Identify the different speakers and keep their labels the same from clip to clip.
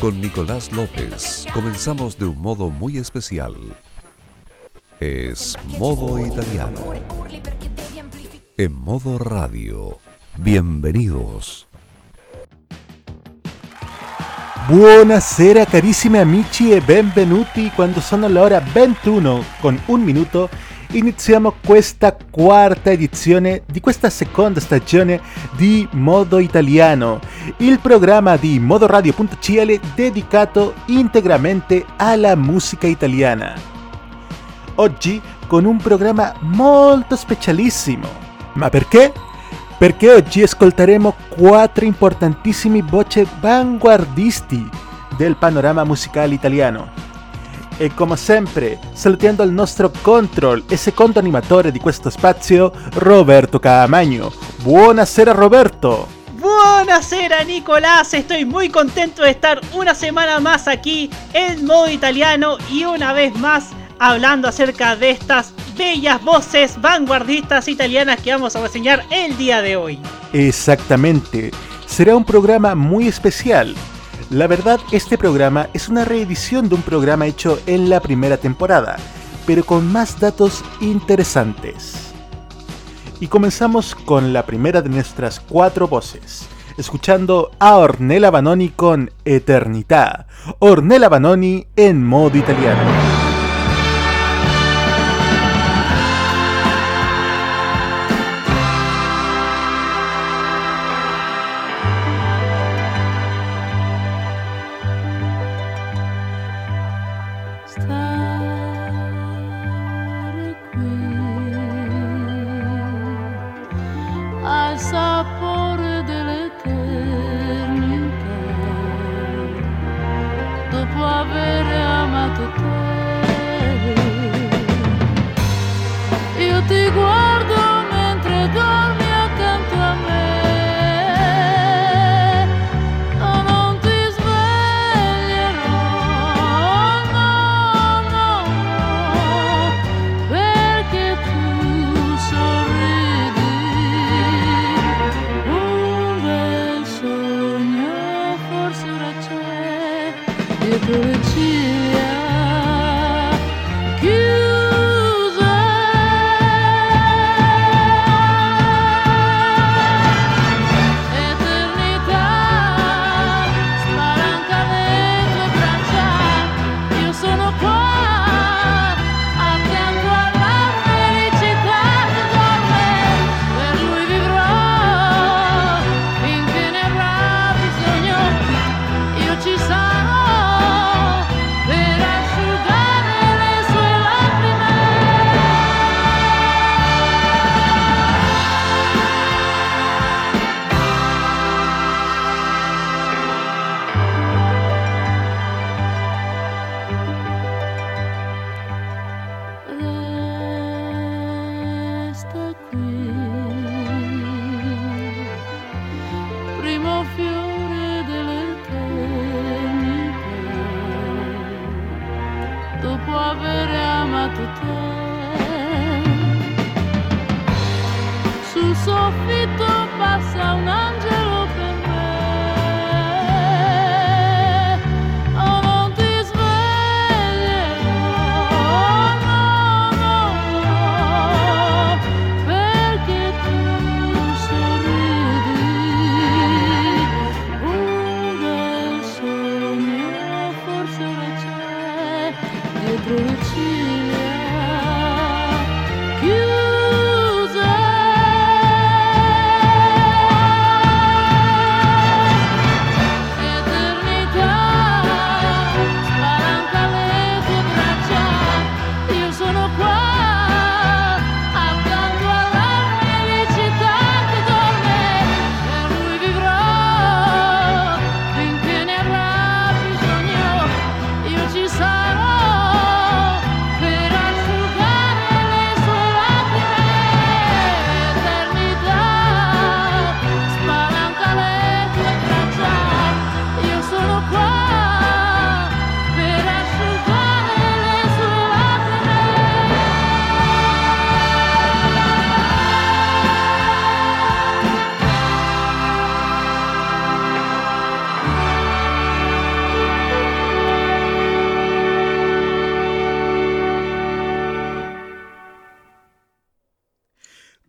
Speaker 1: Con Nicolás López comenzamos de un modo muy especial. Es modo italiano. En modo radio. Bienvenidos.
Speaker 2: Buonasera carissimi amici e benvenuti quando sono l'ora 21 con un minuto iniziamo questa quarta edizione di questa seconda stagione di Modo Italiano, il programma di modoradio.cl dedicato interamente alla musica italiana. Oggi con un programma molto specialissimo. Ma perché? Perché oggi ascolteremo quattro importantissimi voci vanguardisti del panorama musicale italiano. E come sempre, salutiamo il nostro control e secondo animatore di questo spazio, Roberto Caamagno. Buonasera Roberto.
Speaker 3: Buonasera Nicolás, estoy muy contento de estar una semana más aquí en modo italiano y una vez más hablando acerca de estas bellas voces vanguardistas italianas que vamos a reseñar el día de hoy.
Speaker 2: Exactamente, será un programa muy especial la verdad, este programa es una reedición de un programa hecho en la primera temporada, pero con más datos interesantes. Y comenzamos con la primera de nuestras cuatro voces, escuchando a Ornella Banoni con Eternità. Ornella Banoni en modo italiano.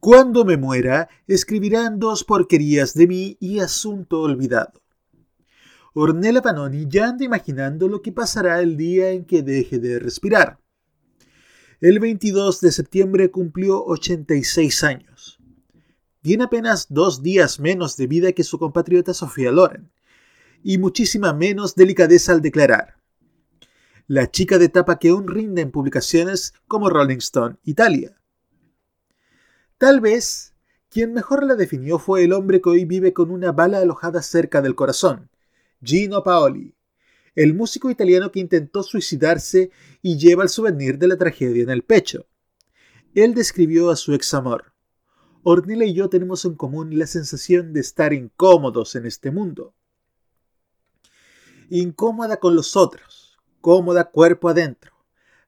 Speaker 4: Cuando me muera, escribirán dos porquerías de mí y asunto olvidado. Ornella Panoni ya anda imaginando lo que pasará el día en que deje de respirar. El 22 de septiembre cumplió 86 años. Tiene apenas dos días menos de vida que su compatriota Sofía Loren, y muchísima menos delicadeza al declarar. La chica de tapa que aún rinde en publicaciones como Rolling Stone Italia. Tal vez quien mejor la definió fue el hombre que hoy vive con una bala alojada cerca del corazón, Gino Paoli, el músico italiano que intentó suicidarse y lleva el souvenir de la tragedia en el pecho. Él describió a su ex amor. Ornella y yo tenemos en común la sensación de estar incómodos en este mundo. Incómoda con los otros, cómoda cuerpo adentro.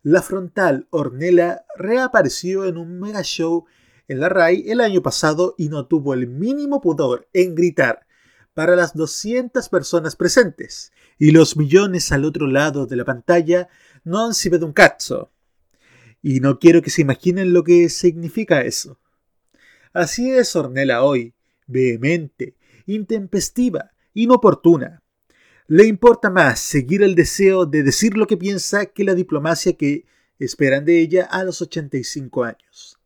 Speaker 4: La frontal Ornella reapareció en un mega show en la RAI el año pasado y no tuvo el mínimo pudor en gritar para las 200 personas presentes, y los millones al otro lado de la pantalla no han sido un cazzo. Y no quiero que se imaginen lo que significa eso. Así es Ornella hoy, vehemente, intempestiva, inoportuna. Le importa más seguir el deseo de decir lo que piensa que la diplomacia que esperan de ella a los 85 años.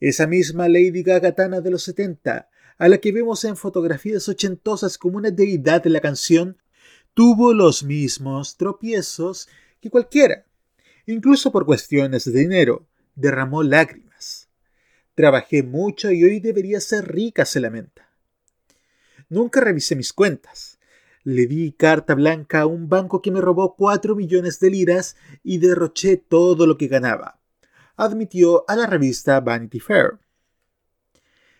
Speaker 4: Esa misma Lady Gagatana de los 70 a la que vemos en fotografías ochentosas como una deidad de la canción, tuvo los mismos tropiezos que cualquiera. Incluso por cuestiones de dinero, derramó lágrimas. Trabajé mucho y hoy debería ser rica, se lamenta. Nunca revisé mis cuentas. Le di carta blanca a un banco que me robó cuatro millones de liras y derroché todo lo que ganaba, admitió a la revista Vanity Fair.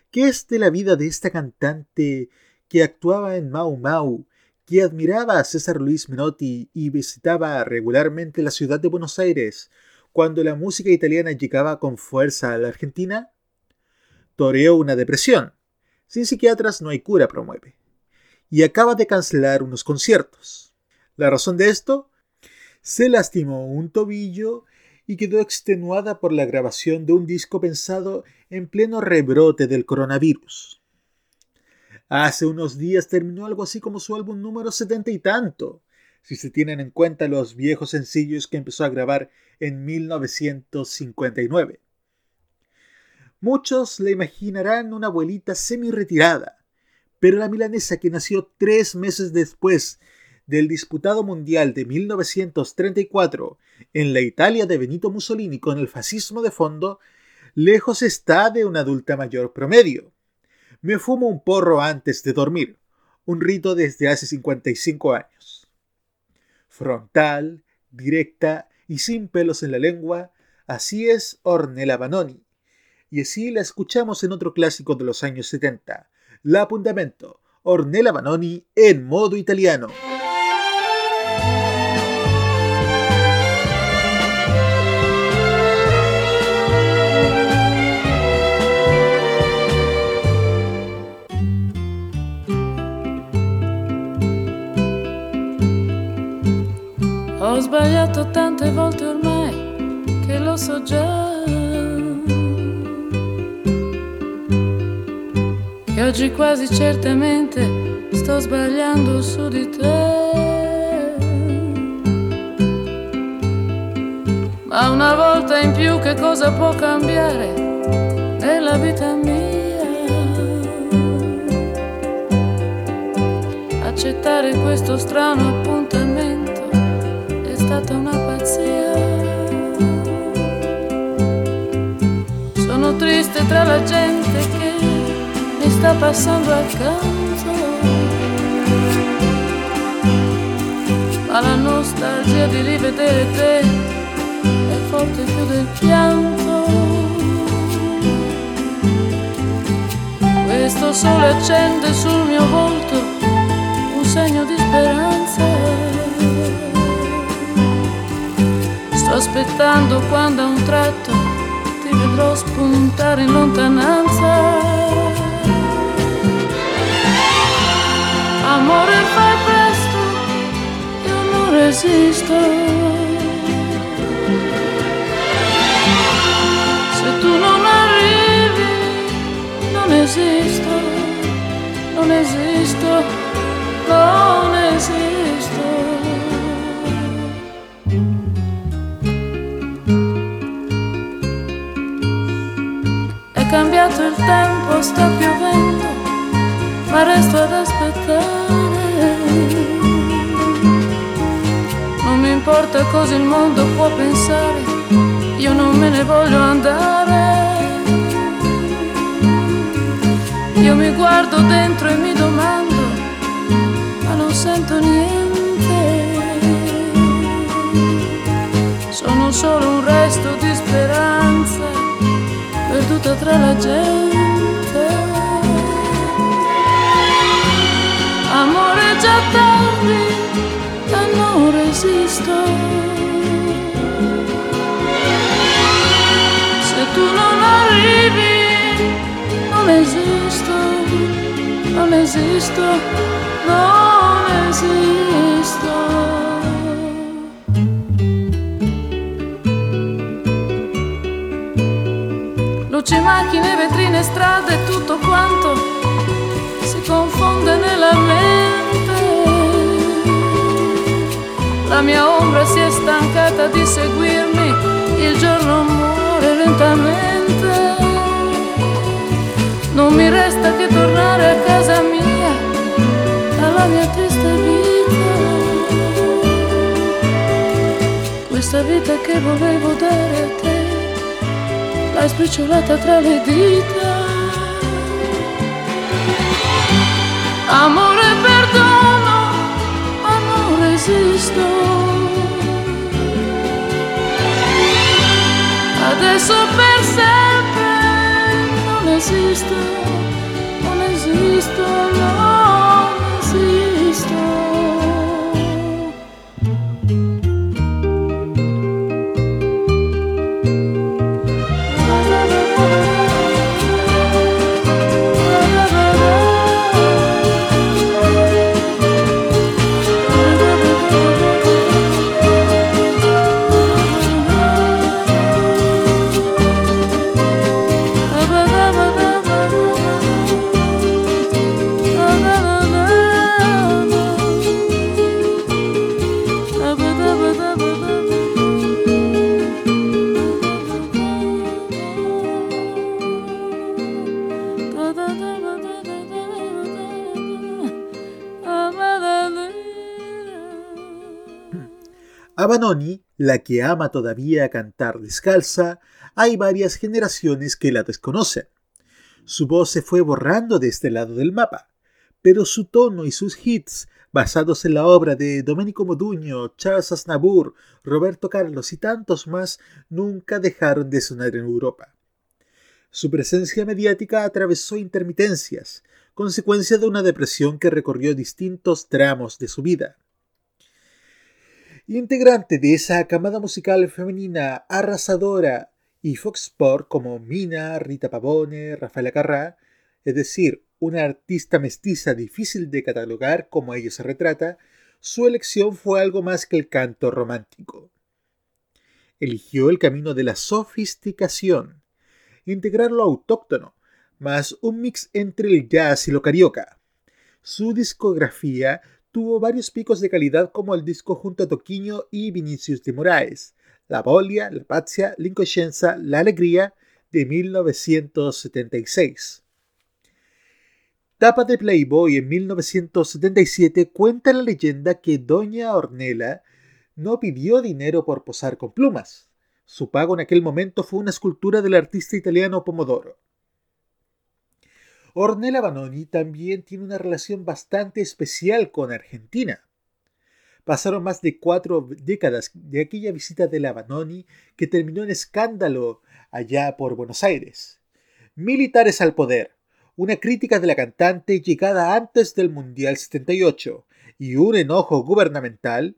Speaker 4: ¿Qué es de la vida de esta cantante que actuaba en Mau Mau, que admiraba a César Luis Menotti y visitaba regularmente la ciudad de Buenos Aires cuando la música italiana llegaba con fuerza a la Argentina? Toreó una depresión. Sin psiquiatras no hay cura, promueve. Y acaba de cancelar unos conciertos. ¿La razón de esto? Se lastimó un tobillo y quedó extenuada por la grabación de un disco pensado en pleno rebrote del coronavirus. Hace unos días terminó algo así como su álbum número setenta y tanto, si se tienen en cuenta los viejos sencillos que empezó a grabar en 1959. Muchos le imaginarán una abuelita semi-retirada, pero la milanesa que nació tres meses después del disputado Mundial de 1934 en la Italia de Benito Mussolini con el fascismo de fondo, lejos está de una adulta mayor promedio. Me fumo un porro antes de dormir, un rito desde hace 55 años. Frontal, directa y sin pelos en la lengua, así es Ornella Banoni. Y así la escuchamos en otro clásico de los años 70, La Apuntamento, Ornella Banoni en modo italiano.
Speaker 2: Ho sbagliato tante volte ormai che lo so già. Che oggi quasi certamente sto sbagliando su di te. Ma una volta in più che cosa può cambiare nella vita mia? Accettare questo strano appuntamento stata una pazzia. Sono triste tra la gente che mi sta passando accanto. Ma la nostalgia di rivedere te è forte più del pianto. Questo sole accende sul mio volto un segno di speranza. Sto aspettando quando a un tratto ti vedrò spuntare in lontananza. Amore, fai presto, io non resisto. Se tu non arrivi, esisto, non esisto, non esisto. Cambiato il tempo, sta piovendo, ma resto ad aspettare. Non mi importa cosa il mondo può pensare, io non me ne voglio andare. Io mi guardo dentro e mi domando, ma non sento niente. Sono solo un resto di speranza perduta tra la gente. Amore già tardi, ma non resisto. Se tu non arrivi, non esisto, non esisto, non esisto. Luci, macchine, vetrine, strade, tutto quanto si confonde nella mente. La mia ombra si è stancata di seguirmi, il giorno muore lentamente. Non mi resta che tornare a casa mia, alla mia triste vita. Questa vita che volevo dare a te, l'hai spicciolata tra le dita. Amore, perdono, ma non resisto. Adesso per sempre non esisto, non esisto, non
Speaker 4: la que ama todavía cantar descalza, hay varias generaciones que la desconocen. Su voz se fue borrando de este lado del mapa, pero su tono y sus hits, basados en la obra de Domenico Modugno, Charles Aznavour, Roberto Carlos y tantos más, nunca dejaron de sonar en Europa. Su presencia mediática atravesó intermitencias, consecuencia de una depresión que recorrió distintos tramos de su vida. Integrante de esa camada musical femenina arrasadora y Fox Sport como Mina, Rita Pavone, Rafaela Carrá, es decir, una artista mestiza difícil de catalogar como ella se retrata, su elección fue algo más que el canto romántico. Eligió el camino de la sofisticación, integrar lo autóctono, más un mix entre el jazz y lo carioca. Su discografía tuvo varios picos de calidad como el disco junto a Toquinho y Vinicius de Moraes, La Bolia, La Pazia, L'Incoscienza, La Alegría de 1976. Tapa de Playboy en 1977 cuenta la leyenda que Doña Ornella no pidió dinero por posar con plumas. Su pago en aquel momento fue una escultura del artista italiano Pomodoro. Ornella Vanoni también tiene una relación bastante especial con Argentina. Pasaron más de cuatro décadas de aquella visita de la Vanoni que terminó en escándalo allá por Buenos Aires. Militares al poder, una crítica de la cantante llegada antes del Mundial 78 y un enojo gubernamental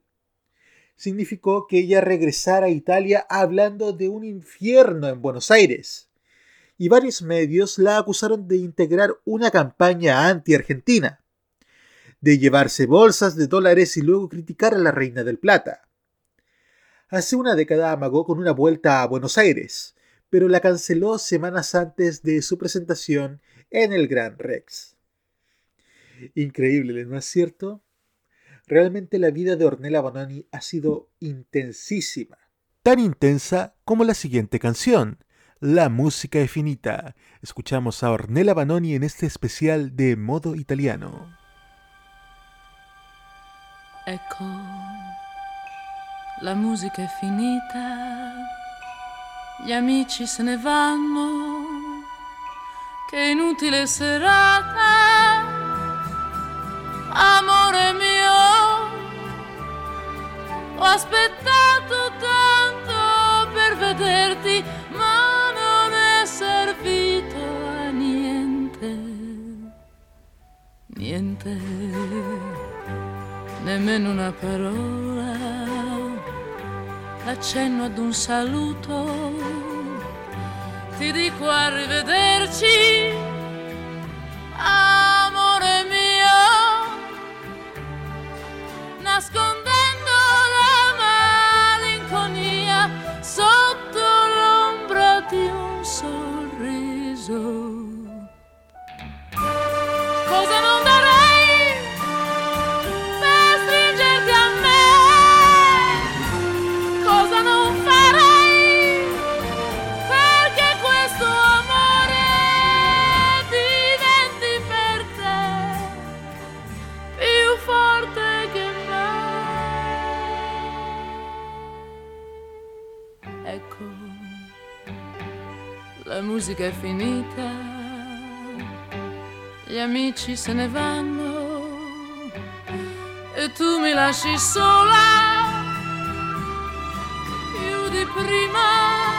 Speaker 4: significó que ella regresara a Italia hablando de un infierno en Buenos Aires y varios medios la acusaron de integrar una campaña anti-argentina, de llevarse bolsas de dólares y luego criticar a la Reina del Plata. Hace una década amagó con una vuelta a Buenos Aires, pero la canceló semanas antes de su presentación en el Gran Rex. Increíble, ¿no es cierto? Realmente la vida de Ornella Bononi ha sido intensísima. Tan intensa como la siguiente canción, La música es finita. Escuchamos a Ornella Banoni en este especial de modo italiano.
Speaker 2: Ecco, la musica è finita, gli amici se ne vanno, che inutile serata, amore mio, ho aspettato tanto per vederti, niente nemmeno una parola, l'accenno ad un saluto, ti dico arrivederci, amore mio, nascondendo musica è finita gli amici se ne vanno e tu mi lasci sola più di prima.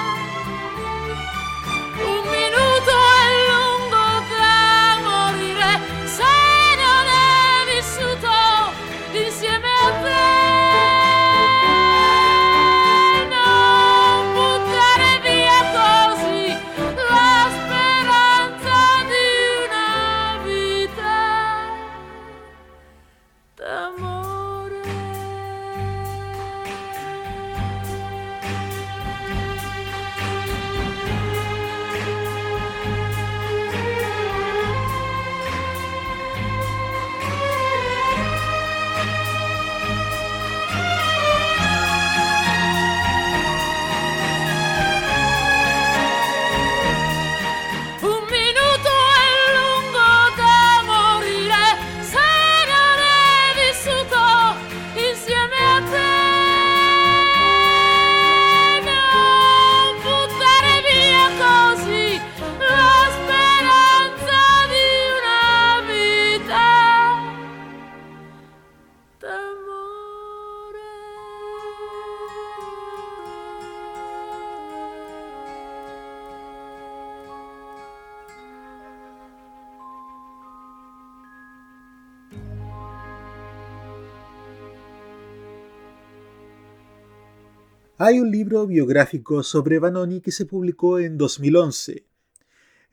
Speaker 4: Hay un libro biográfico sobre Vanoni que se publicó en 2011.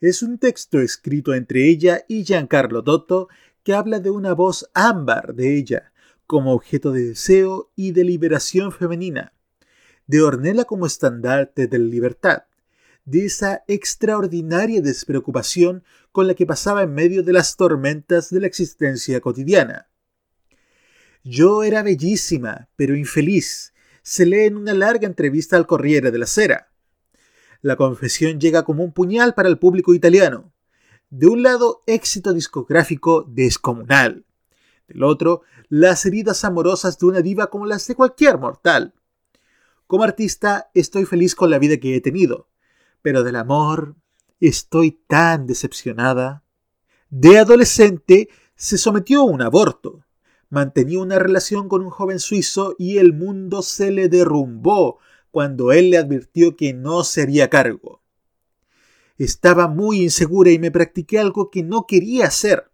Speaker 4: Es un texto escrito entre ella y Giancarlo Dotto que habla de una voz ámbar de ella como objeto de deseo y de liberación femenina, de Ornella como estandarte de la libertad, de esa extraordinaria despreocupación con la que pasaba en medio de las tormentas de la existencia cotidiana. Yo era bellísima, pero infeliz, se lee en una larga entrevista al Corriere della Sera. La confesión llega como un puñal para el público italiano. De un lado, éxito discográfico descomunal. Del otro, las heridas amorosas de una diva como las de cualquier mortal. Como artista, estoy feliz con la vida que he tenido, pero del amor estoy tan decepcionada. De adolescente, se sometió a un aborto. Mantenía una relación con un joven suizo y el mundo se le derrumbó cuando él le advirtió que no se haría cargo. Estaba muy insegura y me practiqué algo que no quería hacer.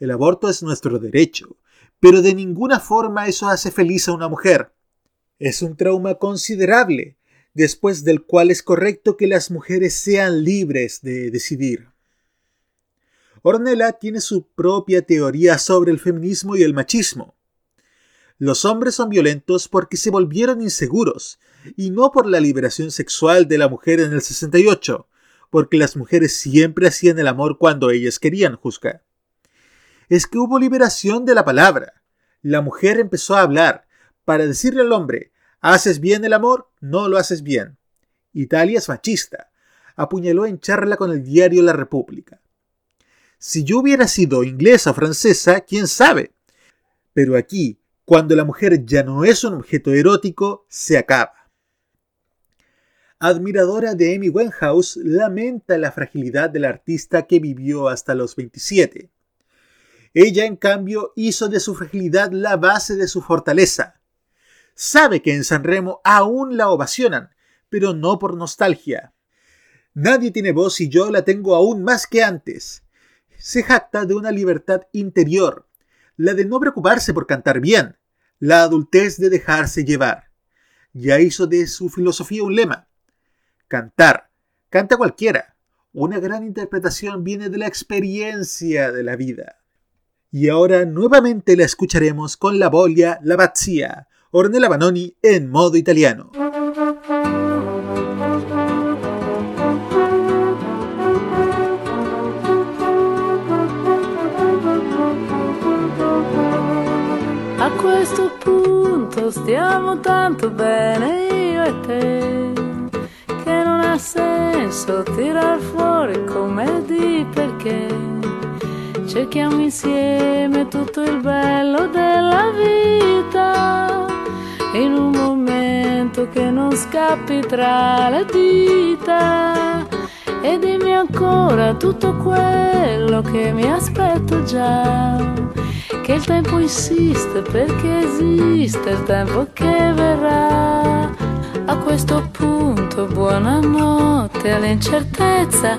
Speaker 4: El aborto es nuestro derecho, pero de ninguna forma eso hace feliz a una mujer. Es un trauma considerable, después del cual es correcto que las mujeres sean libres de decidir. Ornella tiene su propia teoría sobre el feminismo y el machismo. Los hombres son violentos porque se volvieron inseguros, y no por la liberación sexual de la mujer en el 68, porque las mujeres siempre hacían el amor cuando ellas querían, juzgar. Es que hubo liberación de la palabra. La mujer empezó a hablar para decirle al hombre, ¿haces bien el amor? No lo haces bien. Italia es machista. Apuñaló en charla con el diario La República. Si yo hubiera sido inglesa o francesa, quién sabe. Pero aquí, cuando la mujer ya no es un objeto erótico, se acaba admiradora de Amy Winehouse, lamenta la fragilidad del artista que vivió hasta los 27. Ella, en cambio, hizo de su fragilidad la base de su fortaleza. Sabe que en San Remo aún la ovacionan, pero no por nostalgia. Nadie tiene voz y yo la tengo aún más que antes. Se jacta de una libertad interior, la de no preocuparse por cantar bien, la adultez de dejarse llevar. Ya hizo de su filosofía un lema cantar. Canta cualquiera. Una gran interpretación viene de la experiencia de la vida. Y ahora nuevamente la escucharemos con la bolia La Pazzia, Ornella Banoni en modo italiano.
Speaker 2: Stiamo tanto bene io e te ha senso tirar fuori come di perché. Cerchiamo insieme tutto il bello della vita in un momento che non scappi tra le dita e dimmi ancora tutto quello che mi aspetto già. Che il tempo insiste perché esiste il tempo che verrà. A questo punto buonanotte all'incertezza,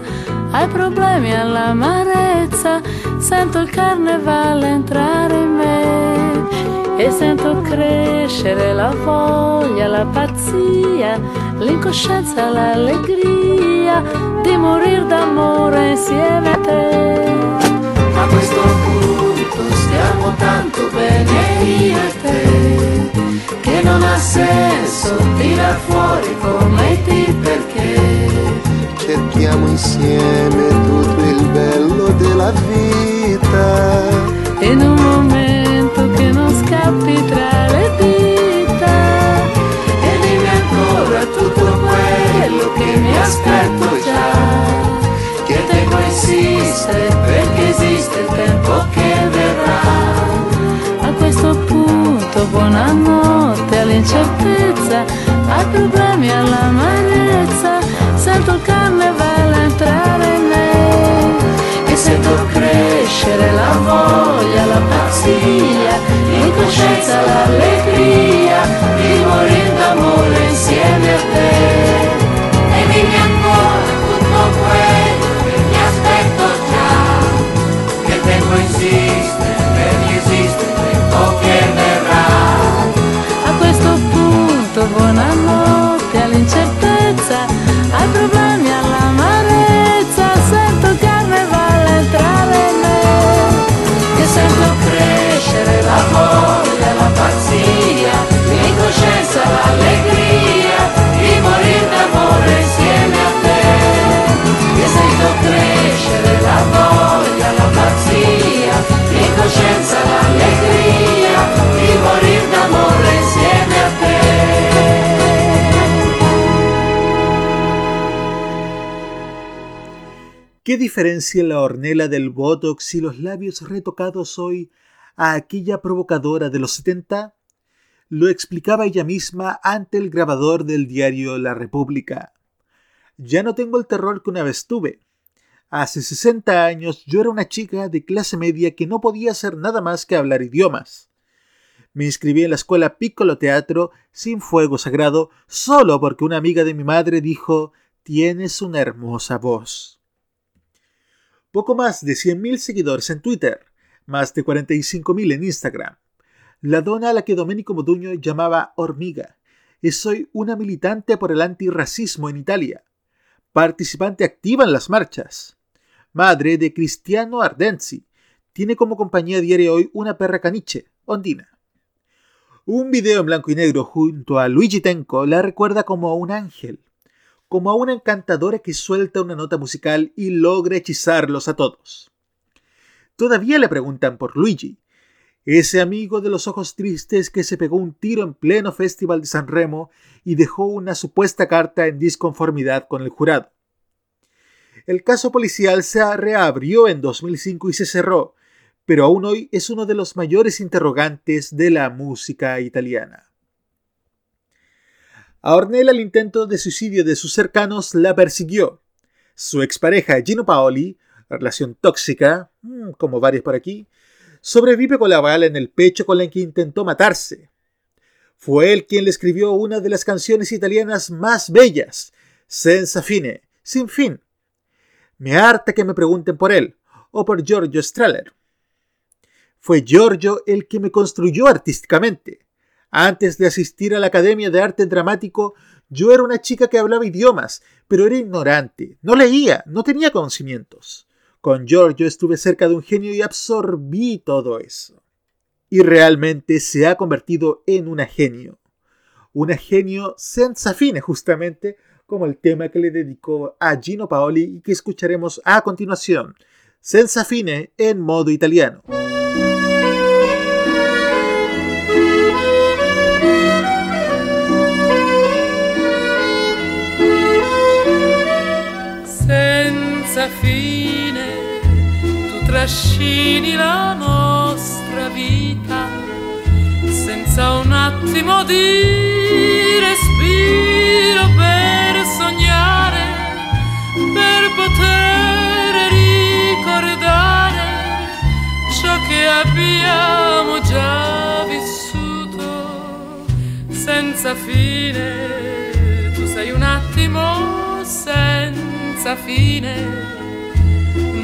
Speaker 2: ai problemi, all'amarezza, sento il carnevale entrare in me. E sento crescere la voglia, la pazzia, l'incoscienza, l'allegria di morir d'amore insieme a te. A questo punto stiamo tanto bene io e te che non ha senso tirar fuori come ti perché.
Speaker 5: Cerchiamo insieme tutto il bello della vita.
Speaker 2: In un momento che non scappi tra le dita. E dimmi ancora tutto quello che mi aspetto insiste perché esiste il tempo che verrà. A questo punto buonanotte all'incertezza, ai problemi, all'amarezza, sento il carnevale entrare in me. E sento crescere la voglia, la pazzia, l'incoscienza, l'allegria tempo che verrà. Questo punto buonanotte all'incertezza, ai problemi, all'amarezza, sento carnevale entrare in me, che sento crescere la voglia, la pazzia, l'incoscienza, l'allegria di morire d'amore insieme a te, che sento crescere la voglia, la pazzia, l'incoscienza, l'allegria
Speaker 4: ¿Qué diferencia la hornela del botox y los labios retocados hoy a aquella provocadora de los 70? Lo explicaba ella misma ante el grabador del diario La República. Ya no tengo el terror que una vez tuve. Hace 60 años yo era una chica de clase media que no podía hacer nada más que hablar idiomas. Me inscribí en la escuela Piccolo Teatro sin fuego sagrado solo porque una amiga de mi madre dijo Tienes una hermosa voz. Poco más de 100.000 seguidores en Twitter, más de 45.000 en Instagram. La dona a la que Domenico Moduño llamaba hormiga. Y soy una militante por el antirracismo en Italia. Participante activa en las marchas. Madre de Cristiano Ardenzi. Tiene como compañía diaria hoy una perra caniche, Ondina. Un video en blanco y negro junto a Luigi Tenco la recuerda como un ángel como a una encantadora que suelta una nota musical y logra hechizarlos a todos. Todavía le preguntan por Luigi, ese amigo de los ojos tristes que se pegó un tiro en pleno Festival de San Remo y dejó una supuesta carta en disconformidad con el jurado. El caso policial se reabrió en 2005 y se cerró, pero aún hoy es uno de los mayores interrogantes de la música italiana. A Ornella el intento de suicidio de sus cercanos la persiguió. Su expareja Gino Paoli, relación tóxica, mm, como varios por aquí, sobrevive con la bala en el pecho con la que intentó matarse. Fue él quien le escribió una de las canciones italianas más bellas, Senza fine, sin fin. Me harta que me pregunten por él, o por Giorgio Strahler. Fue Giorgio el que me construyó artísticamente. Antes de asistir a la Academia de Arte Dramático, yo era una chica que hablaba idiomas, pero era ignorante, no leía, no tenía conocimientos. Con Giorgio estuve cerca de un genio y absorbí todo eso. Y realmente se ha convertido en un genio. Un genio senza fine, justamente, como el tema que le dedicó a Gino Paoli y que escucharemos a continuación. Senza fine en modo italiano.
Speaker 2: Trascini la nostra vita senza un attimo di respiro per sognare, per poter ricordare ciò che abbiamo già vissuto senza fine. Tu sei un attimo senza fine,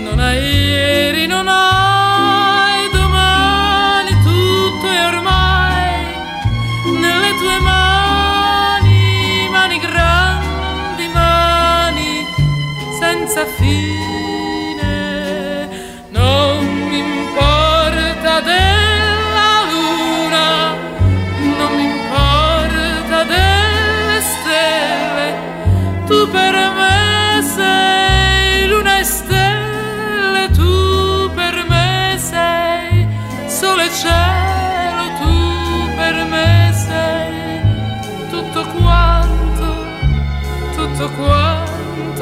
Speaker 2: non hai ieri, non hai domani, tutto è ormai nelle tue mani, mani grandi, mani senza fine.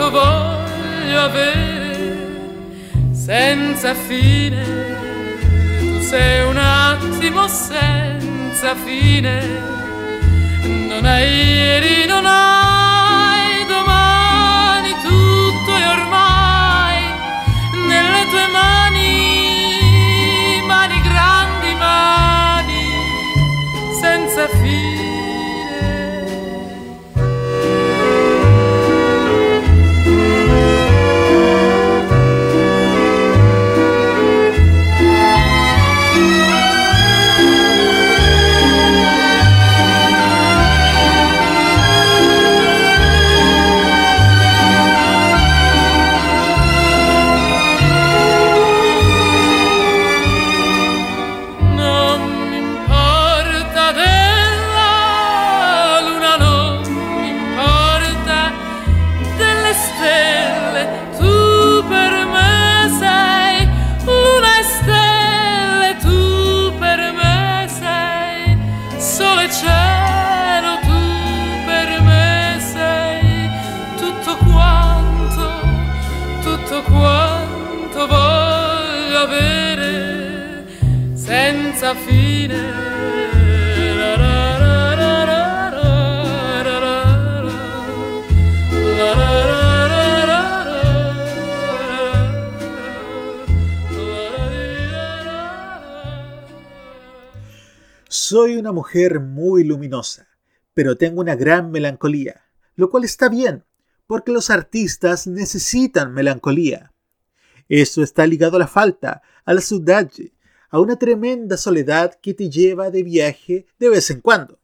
Speaker 2: Voglio avere senza fine. Tu sei un attimo senza fine, non hai ieri, non hai domani, tutto è ormai nelle tue mani, mani grandi, mani senza fine.
Speaker 4: Soy una mujer muy luminosa, pero tengo una gran melancolía, lo cual está bien, porque los artistas necesitan melancolía. Eso está ligado a la falta, a la saudade, a una tremenda soledad que te lleva de viaje de vez en cuando.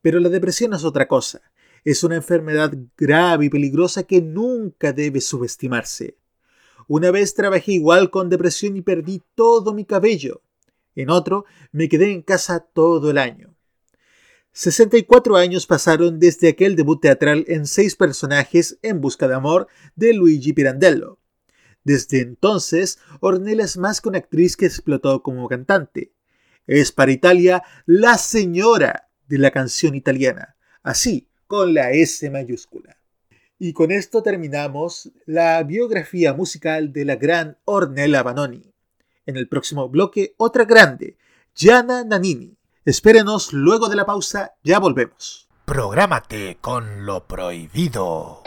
Speaker 4: Pero la depresión es otra cosa. Es una enfermedad grave y peligrosa que nunca debe subestimarse. Una vez trabajé igual con depresión y perdí todo mi cabello. En otro, me quedé en casa todo el año. 64 años pasaron desde aquel debut teatral en seis personajes en busca de amor de Luigi Pirandello. Desde entonces, Ornella es más que una actriz que explotó como cantante. Es para Italia la señora de la canción italiana, así, con la S mayúscula. Y con esto terminamos la biografía musical de la gran Ornella Banoni. En el próximo bloque, otra grande, Gianna Nannini. Espérenos luego de la pausa, ya volvemos.
Speaker 6: Prográmate con lo prohibido.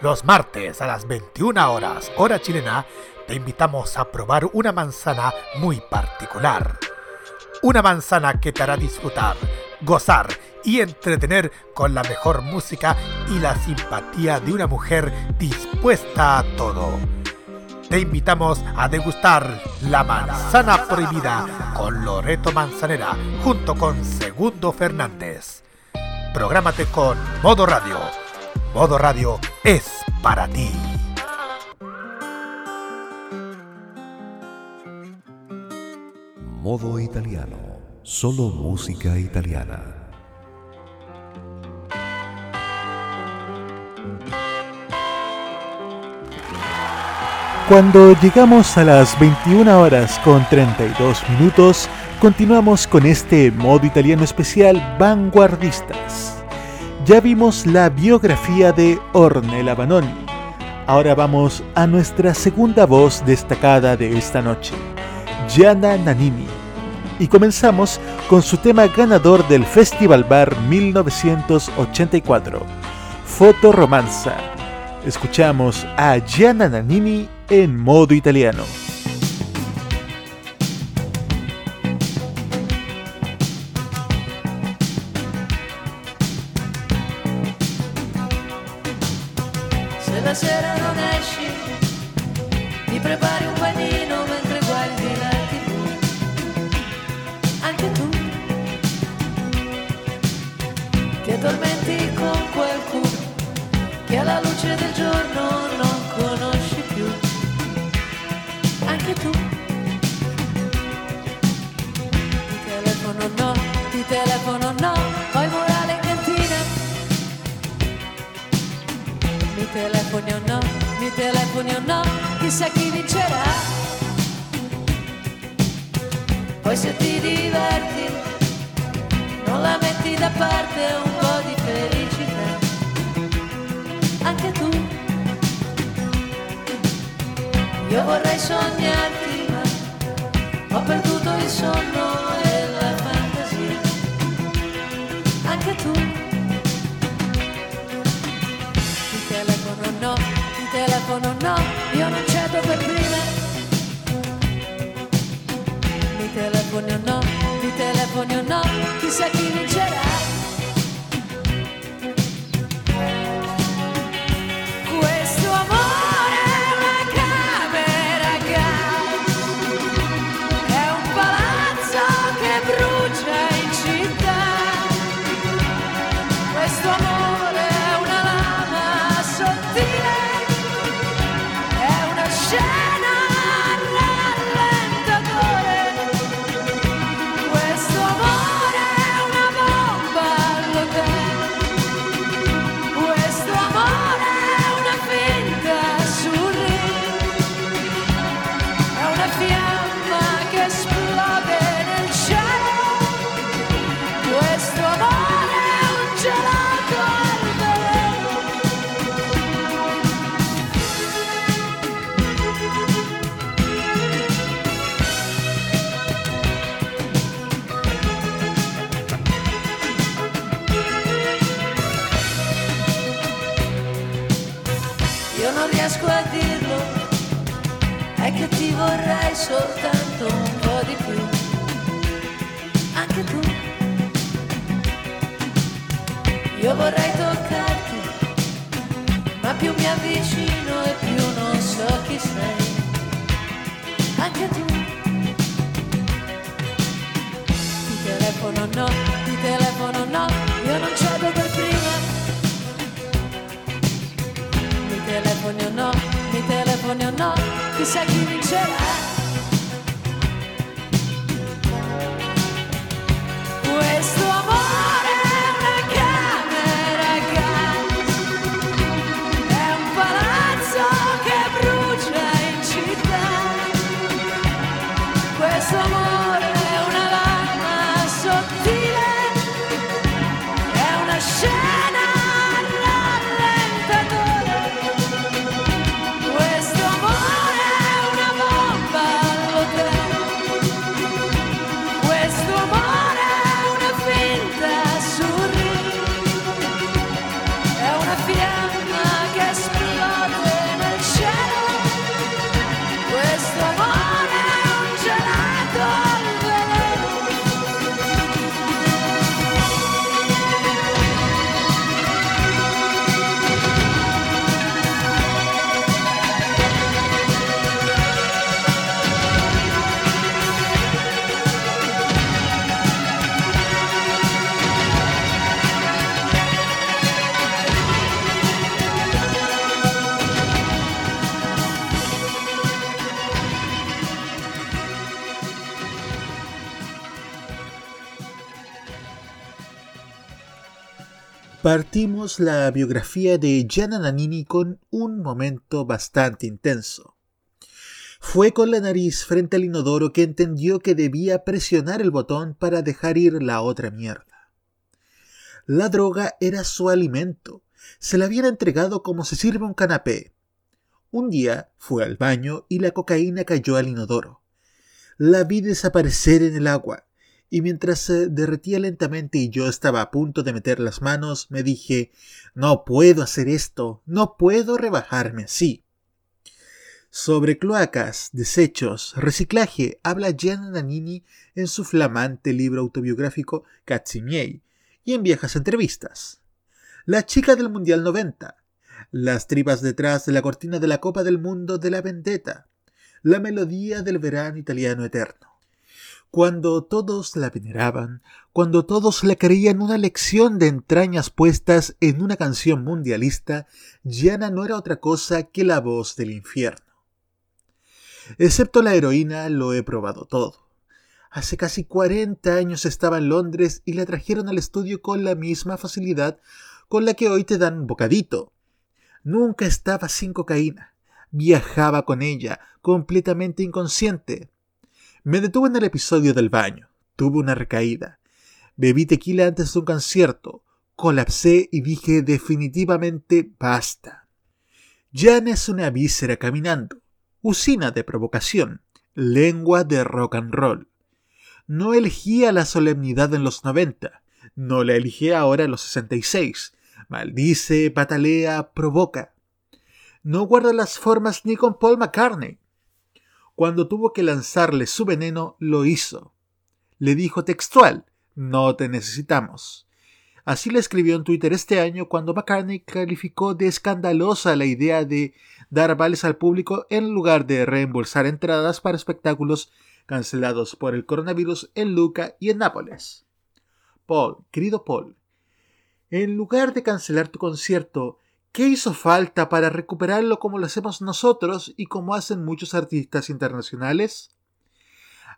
Speaker 6: Los martes a las 21 horas, hora chilena, te invitamos a probar una manzana muy particular. Una manzana que te hará disfrutar, gozar y entretener con la mejor música y la simpatía de una mujer dispuesta a todo. Te invitamos a degustar la manzana prohibida con Loreto Manzanera junto con Segundo Fernández. Prográmate con Modo Radio. Modo Radio es para ti.
Speaker 1: Modo italiano. Solo música italiana.
Speaker 4: Cuando llegamos a las 21 horas con 32 minutos, continuamos con este modo italiano especial Vanguardistas. Ya vimos la biografía de Ornella Banoni. Ahora vamos a nuestra segunda voz destacada de esta noche, Gianna Nannini. Y comenzamos con su tema ganador del Festival Bar 1984, Fotoromanza. Escuchamos a Gianna Nannini en modo italiano.
Speaker 7: O no, chissà chi vincerà. Poi se ti diverti, non la metti da parte un po' di felicità. Anche tu, io vorrei sognarti, ma ho perduto il sonno e la fantasia. Anche tu. Telefono no, io non cedo per prima. Mi telefoni o no, mi telefoni o no, chissà chi vincerà. Telefono no, ti telefono no, io non cedo per prima. Mi telefoni o no, mi telefoni o no, chissà chi vincerà.
Speaker 4: Partimos la biografía de Gianna Nannini con un momento bastante intenso. Fue con la nariz frente al inodoro que entendió que debía presionar el botón para dejar ir la otra mierda. La droga era su alimento. Se la habían entregado como se sirve un canapé. Un día fue al baño y la cocaína cayó al inodoro. La vi desaparecer en el agua, y mientras se derretía lentamente y yo estaba a punto de meter las manos, me dije No puedo hacer esto, no puedo rebajarme así. Sobre cloacas, desechos, reciclaje, habla Gianna Nannini en su flamante libro autobiográfico Cazzi miei y en viejas entrevistas. La chica del Mundial 90, las tripas detrás de la cortina de la Copa del Mundo de la Vendetta, la melodía del verano italiano eterno. Cuando todos la veneraban, cuando todos le creían una lección de entrañas puestas en una canción mundialista, Gianna no era otra cosa que la voz del infierno. Excepto la heroína, lo he probado todo. Hace casi 40 años estaba en Londres y la trajeron al estudio con la misma facilidad con la que hoy te dan bocadito. Nunca estaba sin cocaína. Viajaba con ella, completamente inconsciente. Me detuve en el episodio del baño. Tuve una recaída. Bebí tequila antes de un concierto. Colapsé y dije definitivamente basta. Jan es una víscera caminando usina de provocación, lengua de rock and roll. No elegía la solemnidad en los 90, no la elige ahora en los 66. Maldice, patalea, provoca. No guarda las formas ni con Paul McCartney. Cuando tuvo que lanzarle su veneno, lo hizo. Le dijo textual, no te necesitamos. Así le escribió en Twitter este año cuando McCartney calificó de escandalosa la idea de dar vales al público en lugar de reembolsar entradas para espectáculos cancelados por el coronavirus en Luca y en Nápoles. Paul, querido Paul, en lugar de cancelar tu concierto, ¿qué hizo falta para recuperarlo como lo hacemos nosotros y como hacen muchos artistas internacionales?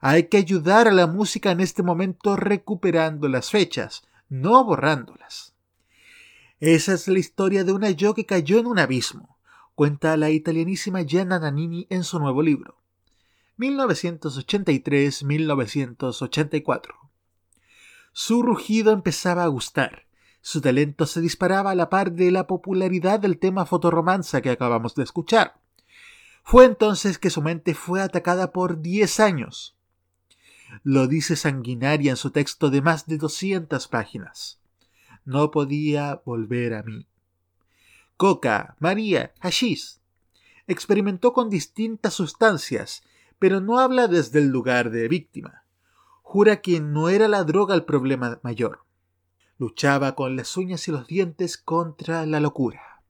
Speaker 4: Hay que ayudar a la música en este momento recuperando las fechas, no borrándolas. Esa es la historia de una yo que cayó en un abismo cuenta la italianísima Gianna Nannini en su nuevo libro, 1983-1984. Su rugido empezaba a gustar, su talento se disparaba a la par de la popularidad del tema fotoromanza que acabamos de escuchar. Fue entonces que su mente fue atacada por 10 años. Lo dice sanguinaria en su texto de más de 200 páginas. No podía volver a mí coca, María, hashish. Experimentó con distintas sustancias, pero no habla desde el lugar de víctima. Jura que no era la droga el problema mayor. Luchaba con las uñas y los dientes contra la locura.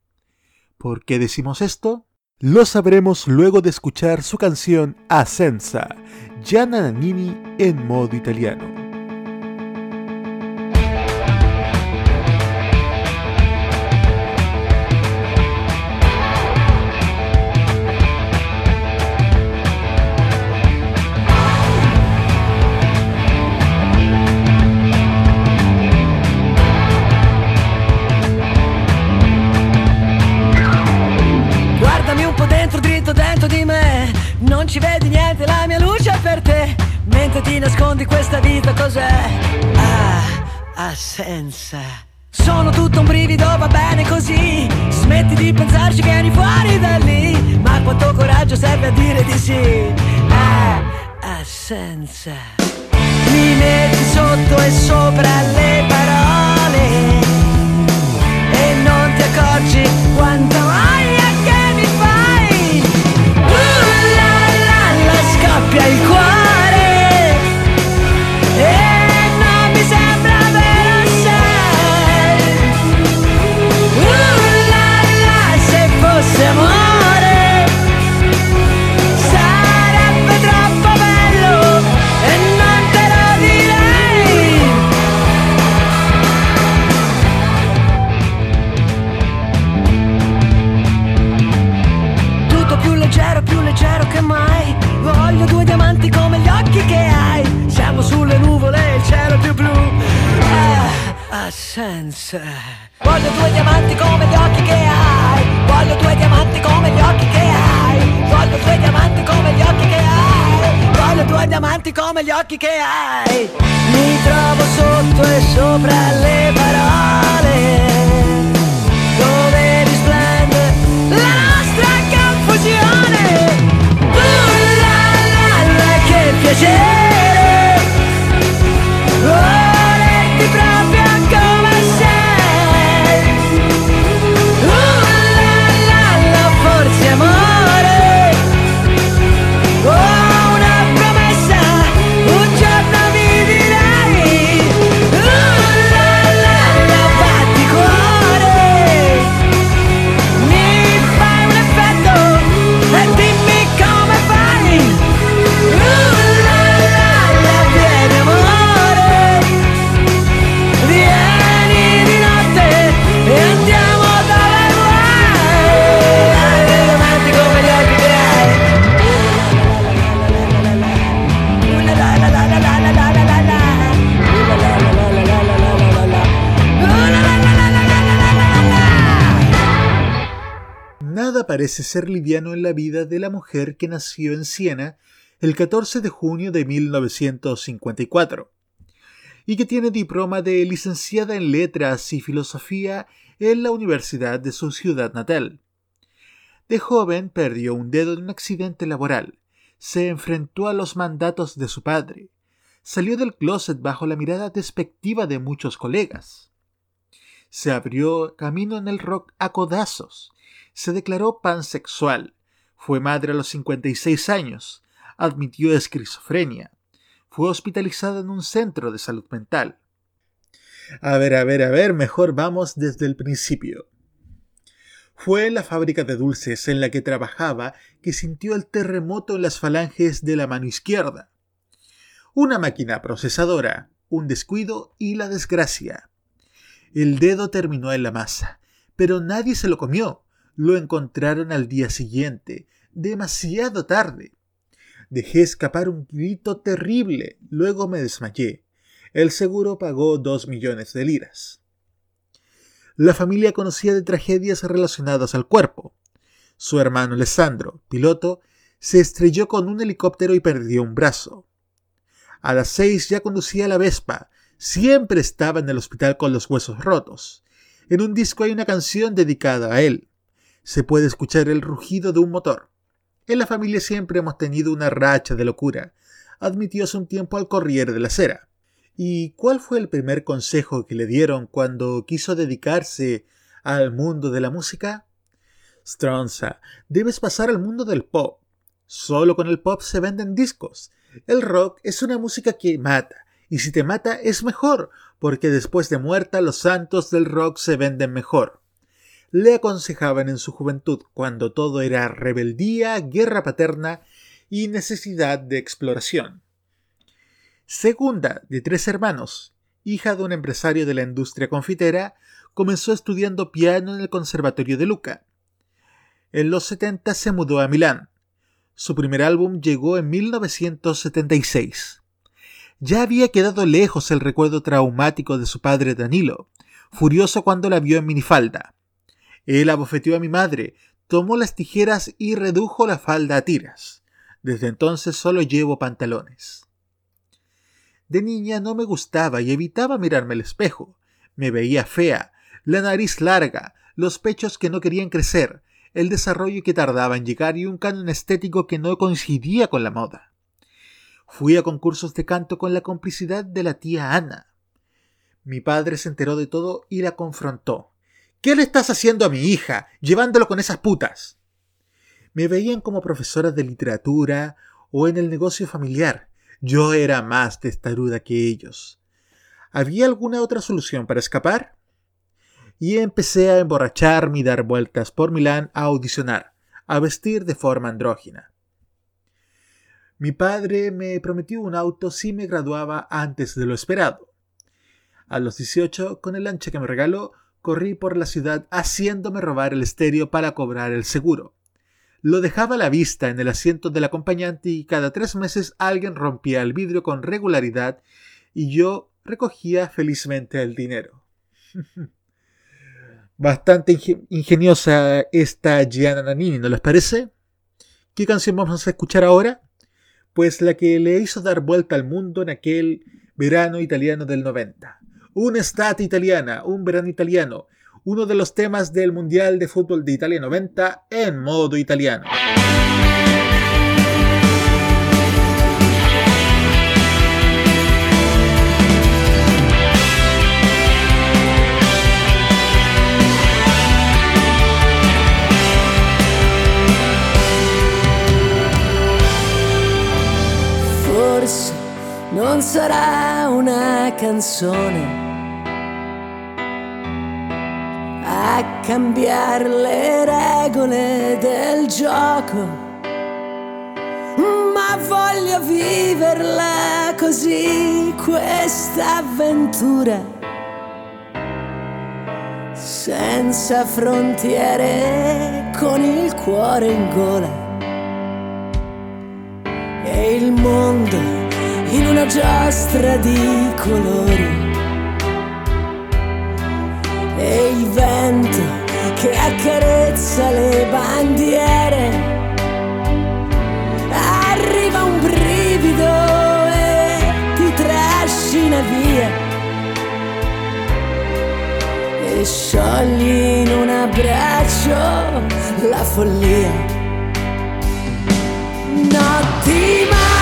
Speaker 4: ¿Por qué decimos esto? Lo sabremos luego de escuchar su canción Ascensa, Gianna Nannini en modo italiano.
Speaker 7: Vita cos'è? Ah, assenza Sono tutto un brivido, va bene così. Smetti di pensarci, vieni fuori da lì. Ma quanto coraggio serve a dire di sì. Ah, assenza Mi metti sotto e sopra le parole e non ti accorgi quanta senso. Voglio due diamanti come gli occhi che hai. Voglio due diamanti come gli occhi che hai. Voglio due diamanti come gli occhi che hai. Voglio due diamanti come gli occhi che hai. Mi trovo sotto e sopra le parole. Dove risplende la nostra. Volerti
Speaker 4: Parece ser liviano en la vida de la mujer que nació en Siena el 14 de junio de 1954 y que tiene diploma de licenciada en letras y filosofía en la universidad de su ciudad natal. De joven perdió un dedo en un accidente laboral, se enfrentó a los mandatos de su padre, salió del closet bajo la mirada despectiva de muchos colegas. Se abrió camino en el rock a codazos, se declaró pansexual, fue madre a los 56 años, admitió esquizofrenia, fue hospitalizada en un centro de salud mental. A ver, a ver, a ver, mejor vamos desde el principio. Fue en la fábrica de dulces en la que trabajaba que sintió el terremoto en las falanges de la mano izquierda. Una máquina procesadora, un descuido y la desgracia. El dedo terminó en la masa, pero nadie se lo comió. Lo encontraron al día siguiente, demasiado tarde. Dejé escapar un grito terrible, luego me desmayé. El seguro pagó dos millones de liras. La familia conocía de tragedias relacionadas al cuerpo. Su hermano Alessandro, piloto, se estrelló con un helicóptero y perdió un brazo. A las seis ya conducía la Vespa, siempre estaba en el hospital con los huesos rotos. En un disco hay una canción dedicada a él. Se puede escuchar el rugido de un motor. En la familia siempre hemos tenido una racha de locura, admitió hace un tiempo al Corriere de la Sera. ¿Y cuál fue el primer consejo que le dieron cuando quiso dedicarse al mundo de la música? Stronza, debes pasar al mundo del pop. Solo con el pop se venden discos. El rock es una música que mata, y si te mata es mejor, porque después de muerta los santos del rock se venden mejor. Le aconsejaban en su juventud, cuando todo era rebeldía, guerra paterna y necesidad de exploración. Segunda de tres hermanos, hija de un empresario de la industria confitera, comenzó estudiando piano en el Conservatorio de Luca. En los 70 se mudó a Milán. Su primer álbum llegó en 1976. Ya había quedado lejos el recuerdo traumático de su padre Danilo, furioso cuando la vio en minifalda. Él abofeteó a mi madre, tomó las tijeras y redujo la falda a tiras. Desde entonces solo llevo pantalones. De niña no me gustaba y evitaba mirarme al espejo. Me veía fea, la nariz larga, los pechos que no querían crecer, el desarrollo que tardaba en llegar y un canon estético que no coincidía con la moda. Fui a concursos de canto con la complicidad de la tía Ana. Mi padre se enteró de todo y la confrontó. ¿Qué le estás haciendo a mi hija, llevándolo con esas putas? Me veían como profesora de literatura o en el negocio familiar. Yo era más testaruda que ellos. ¿Había alguna otra solución para escapar? Y empecé a emborracharme y dar vueltas por Milán a audicionar, a vestir de forma andrógina. Mi padre me prometió un auto si me graduaba antes de lo esperado. A los 18, con el ancha que me regaló, corrí por la ciudad haciéndome robar el estéreo para cobrar el seguro. Lo dejaba a la vista en el asiento del acompañante y cada tres meses alguien rompía el vidrio con regularidad y yo recogía felizmente el dinero. Bastante inge- ingeniosa esta Gianna Nannini, ¿no les parece? ¿Qué canción vamos a escuchar ahora? Pues la que le hizo dar vuelta al mundo en aquel verano italiano del 90. Un'estate italiana, un verano italiano, uno de los temas del Mundial de Fútbol de Italia 90 en modo italiano.
Speaker 7: Forse non sarà una canzone a cambiare le regole del gioco, ma voglio viverla così questa avventura. Senza frontiere, con il cuore in gola e il mondo in una giostra di colori e il vento che accarezza le bandiere. Arriva un brivido e ti trascina via. E sciogli in un abbraccio la follia. Notti magiche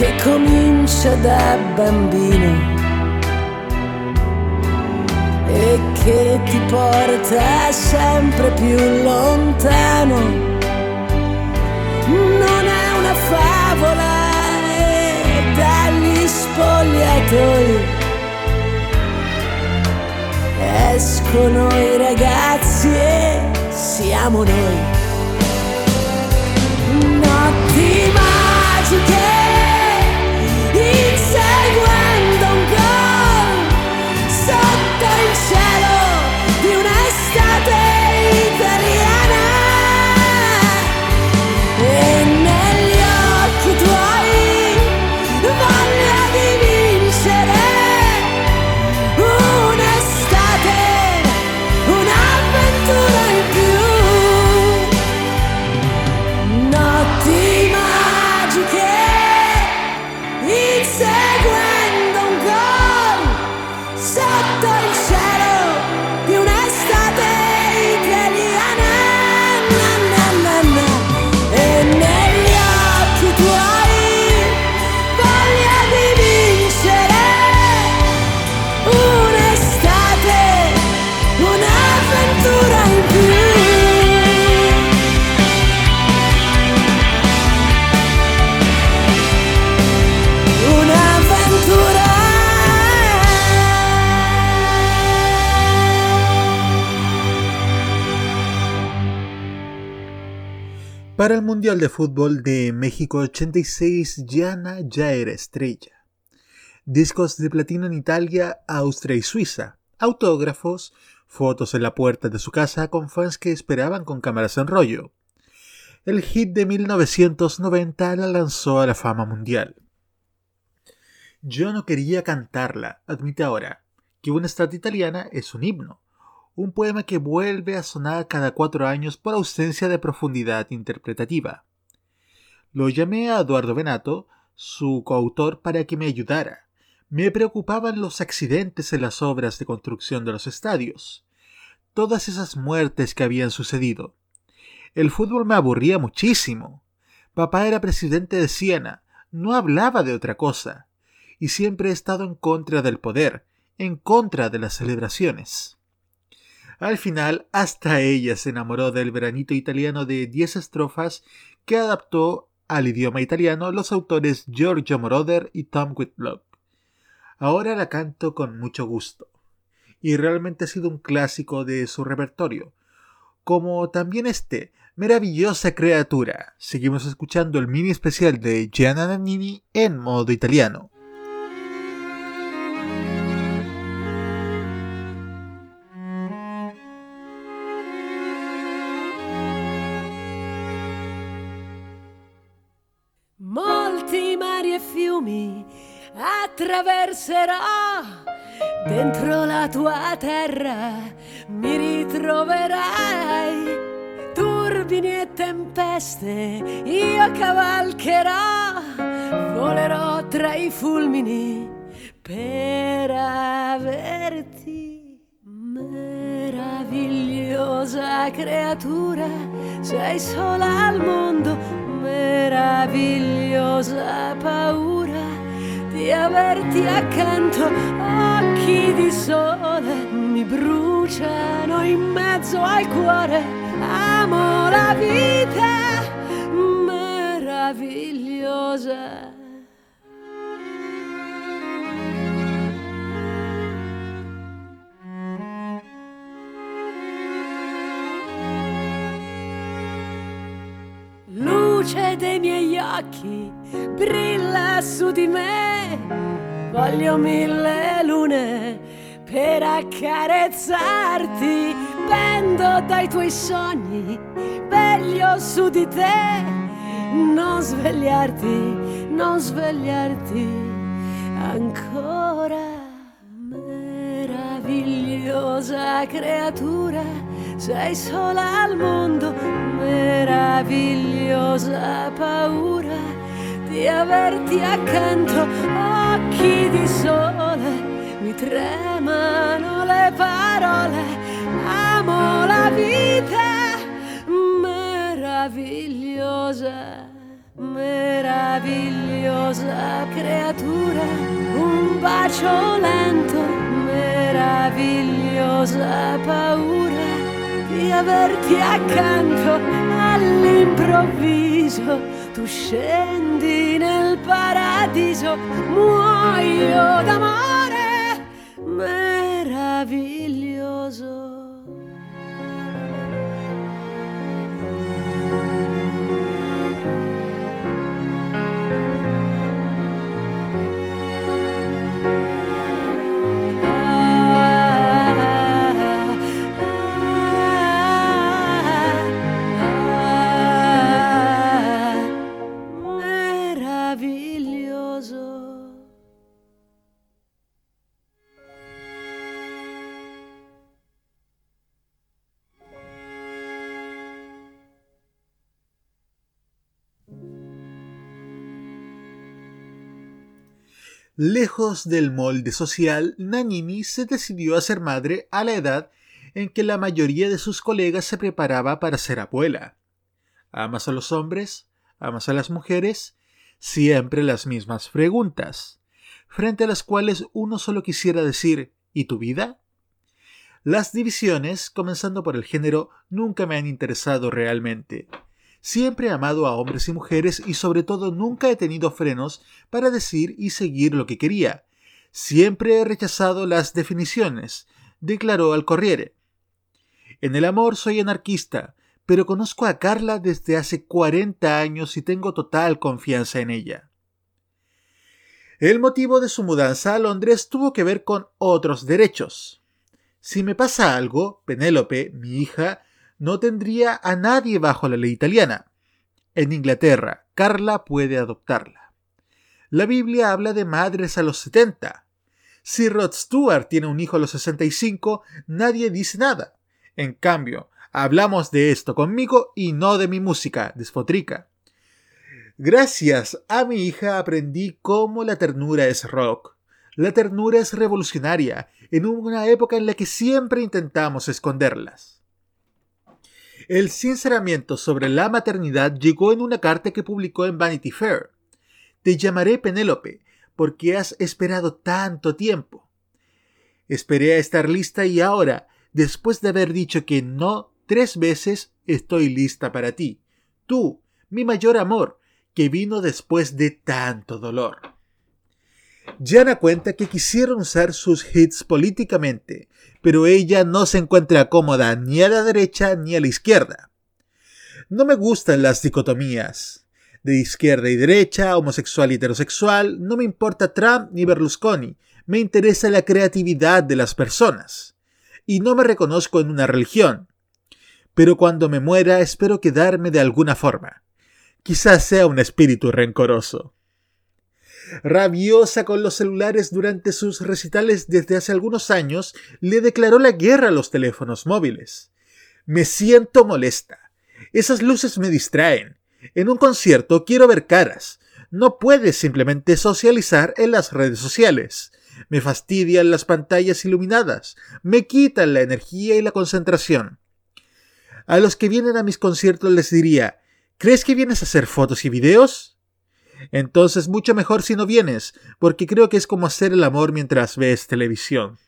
Speaker 7: che comincia da bambino e che ti porta sempre più lontano. Non è una favola e dagli spogliatoi escono i ragazzi e siamo noi notti magiche
Speaker 4: Para el Mundial de Fútbol de México 86, Gianna ya era estrella. Discos de platino en Italia, Austria y Suiza, autógrafos, fotos en la puerta de su casa con fans que esperaban con cámaras en rollo. El hit de 1990 la lanzó a la fama mundial. Yo no quería cantarla, admite ahora, que una estat italiana es un himno, un poema que vuelve a sonar cada cuatro años por ausencia de profundidad interpretativa. Lo llamé a Eduardo Benato, su coautor, para que me ayudara. Me preocupaban los accidentes en las obras de construcción de los estadios, todas esas muertes que habían sucedido. El fútbol me aburría muchísimo. Papá era presidente de Siena, no hablaba de otra cosa, y siempre he estado en contra del poder, en contra de las celebraciones. Al final, hasta ella se enamoró del veranito italiano de 10 estrofas que adaptó al idioma italiano los autores Giorgio Moroder y Tom Whitlock. Ahora la canto con mucho gusto. y realmente ha sido un clásico de su repertorio. Como también este, maravillosa criatura. Seguimos escuchando el mini especial de Gianna Nannini en modo italiano.
Speaker 7: Attraverserò. Dentro la tua terra mi ritroverai. Turbini e tempeste io cavalcherò. Volerò tra i fulmini per averti. Meravigliosa creatura sei sola al mondo. Meravigliosa paura di averti accanto, occhi di sole mi bruciano in mezzo al cuore, amo la vita meravigliosa. Dei miei occhi brilla su di me. Voglio mille lune per accarezzarti. Pendo dai tuoi sogni, veglio su di te. Non svegliarti, non svegliarti ancora. Meravigliosa creatura, sei sola al mondo. Meravigliosa paura di averti accanto, occhi di sole, mi tremano le parole, amo la vita meravigliosa, meravigliosa creatura, un bacio lento, meravigliosa paura di averti accanto all'improvviso tu scendi nel paradiso, muoio d'amore meraviglioso.
Speaker 4: Lejos del molde social, Nanini se decidió a ser madre a la edad en que la mayoría de sus colegas se preparaba para ser abuela. ¿Amas a los hombres? ¿Amas a las mujeres? Siempre las mismas preguntas, frente a las cuales uno solo quisiera decir ¿y tu vida? Las divisiones, comenzando por el género, nunca me han interesado realmente. Siempre he amado a hombres y mujeres y sobre todo nunca he tenido frenos para decir y seguir lo que quería. Siempre he rechazado las definiciones, declaró al Corriere. En el amor soy anarquista, pero conozco a Carla desde hace 40 años y tengo total confianza en ella. El motivo de su mudanza a Londres tuvo que ver con otros derechos. Si me pasa algo, Penélope, mi hija, no tendría a nadie bajo la ley italiana. En Inglaterra, Carla puede adoptarla. La Biblia habla de madres a los 70. Si Rod Stewart tiene un hijo a los 65, nadie dice nada. En cambio, hablamos de esto conmigo y no de mi música, desfotrica. Gracias a mi hija aprendí cómo la ternura es rock. La ternura es revolucionaria en una época en la que siempre intentamos esconderlas. El sinceramiento sobre la maternidad llegó en una carta que publicó en Vanity Fair. Te llamaré Penélope, porque has esperado tanto tiempo. Esperé a estar lista y ahora, después de haber dicho que no tres veces, estoy lista para ti. Tú, mi mayor amor, que vino después de tanto dolor. Jana cuenta que quisieron usar sus hits políticamente, pero ella no se encuentra cómoda ni a la derecha ni a la izquierda. No me gustan las dicotomías. De izquierda y derecha, homosexual y heterosexual, no me importa Trump ni Berlusconi, me interesa la creatividad de las personas. Y no me reconozco en una religión. Pero cuando me muera espero quedarme de alguna forma. Quizás sea un espíritu rencoroso. Rabiosa con los celulares durante sus recitales desde hace algunos años, le declaró la guerra a los teléfonos móviles. Me siento molesta. Esas luces me distraen. En un concierto quiero ver caras. No puedes simplemente socializar en las redes sociales. Me fastidian las pantallas iluminadas. Me quitan la energía y la concentración. A los que vienen a mis conciertos les diría, ¿crees que vienes a hacer fotos y videos? Entonces mucho mejor si no vienes, porque creo que es como hacer el amor mientras ves televisión.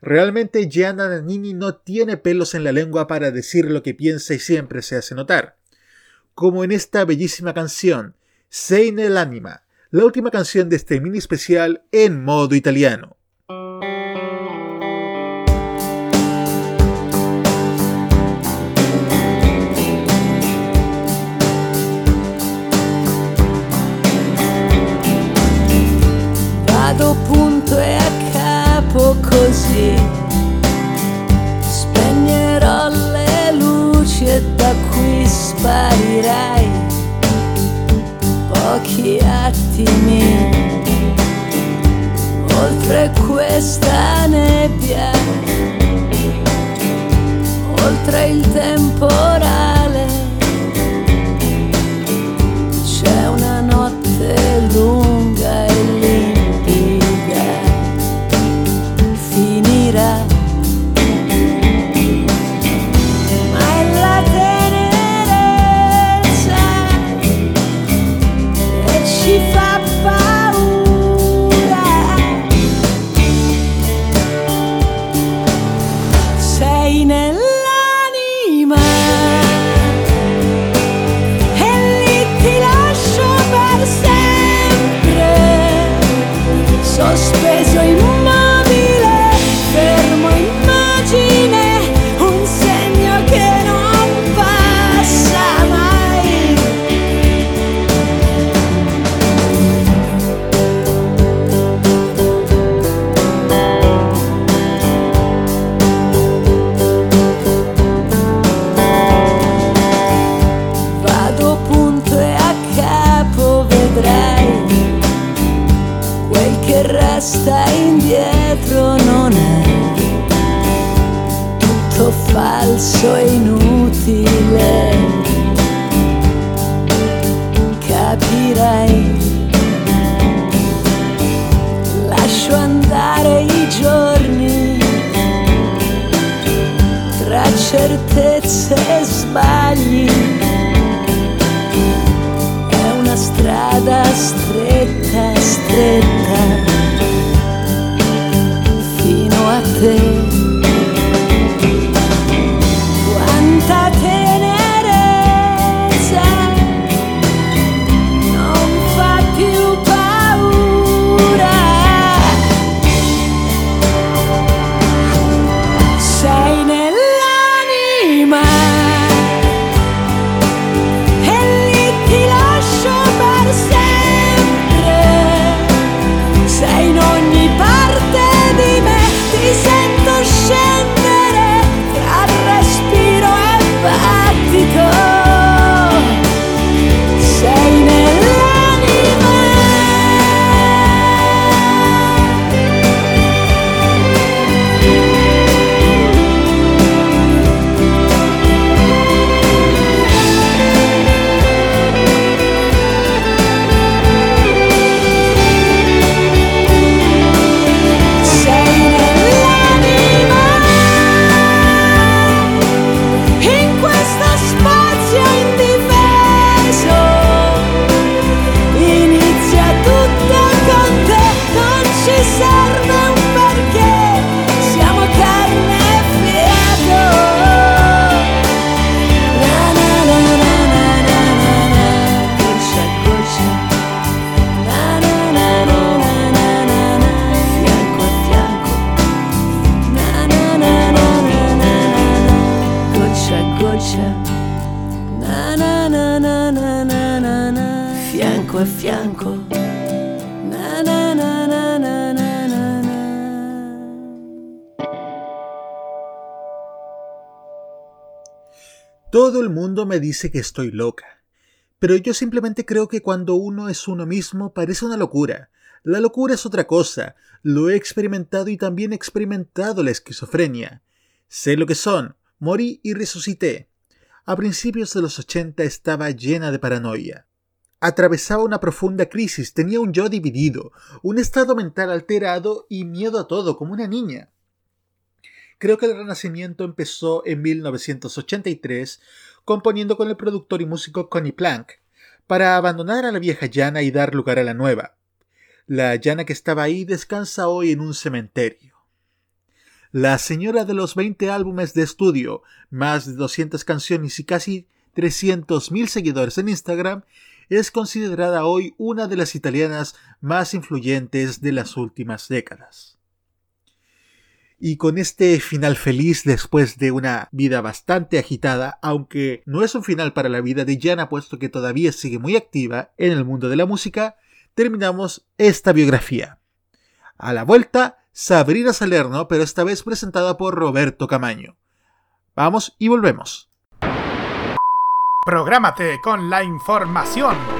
Speaker 4: Realmente Gianna Nannini no tiene pelos en la lengua para decir lo que piensa y siempre se hace notar. Como en esta bellísima canción, Sei nell'anima, la última canción de este mini especial en modo italiano.
Speaker 7: Sparirai Pochi attimi. Oltre questa nebbia Oltre il temporale
Speaker 4: me dice que estoy loca. Pero yo simplemente creo que cuando uno es uno mismo parece una locura. La locura es otra cosa. Lo he experimentado y también he experimentado la esquizofrenia. Sé lo que son. Morí y resucité. A principios de los 80 estaba llena de paranoia. Atravesaba una profunda crisis, tenía un yo dividido, un estado mental alterado y miedo a todo, como una niña. Creo que el renacimiento empezó en 1983 componiendo con el productor y músico Connie Plank, para abandonar a la vieja llana y dar lugar a la nueva. La llana que estaba ahí descansa hoy en un cementerio. La señora de los 20 álbumes de estudio, más de 200 canciones y casi 300.000 seguidores en Instagram, es considerada hoy una de las italianas más influyentes de las últimas décadas. Y con este final feliz después de una vida bastante agitada, aunque no es un final para la vida de Jana puesto que todavía sigue muy activa en el mundo de la música, terminamos esta biografía. A la vuelta, Sabrina Salerno, pero esta vez presentada por Roberto Camaño. Vamos y volvemos.
Speaker 6: Prográmate con la información.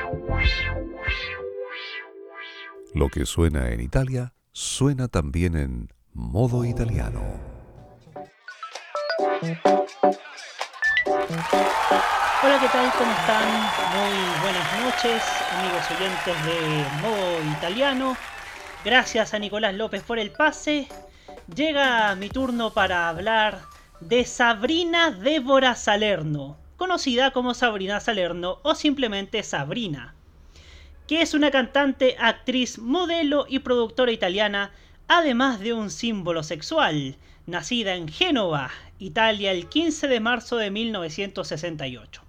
Speaker 1: Lo que suena en Italia suena también en modo italiano.
Speaker 3: Hola, ¿qué tal? ¿Cómo están? Muy buenas noches, amigos oyentes de Modo Italiano. Gracias a Nicolás López por el pase. Llega mi turno para hablar de Sabrina Débora Salerno, conocida como Sabrina Salerno o simplemente Sabrina, que es una cantante, actriz, modelo y productora italiana, además de un símbolo sexual, nacida en Génova, Italia, el 15 de marzo de 1968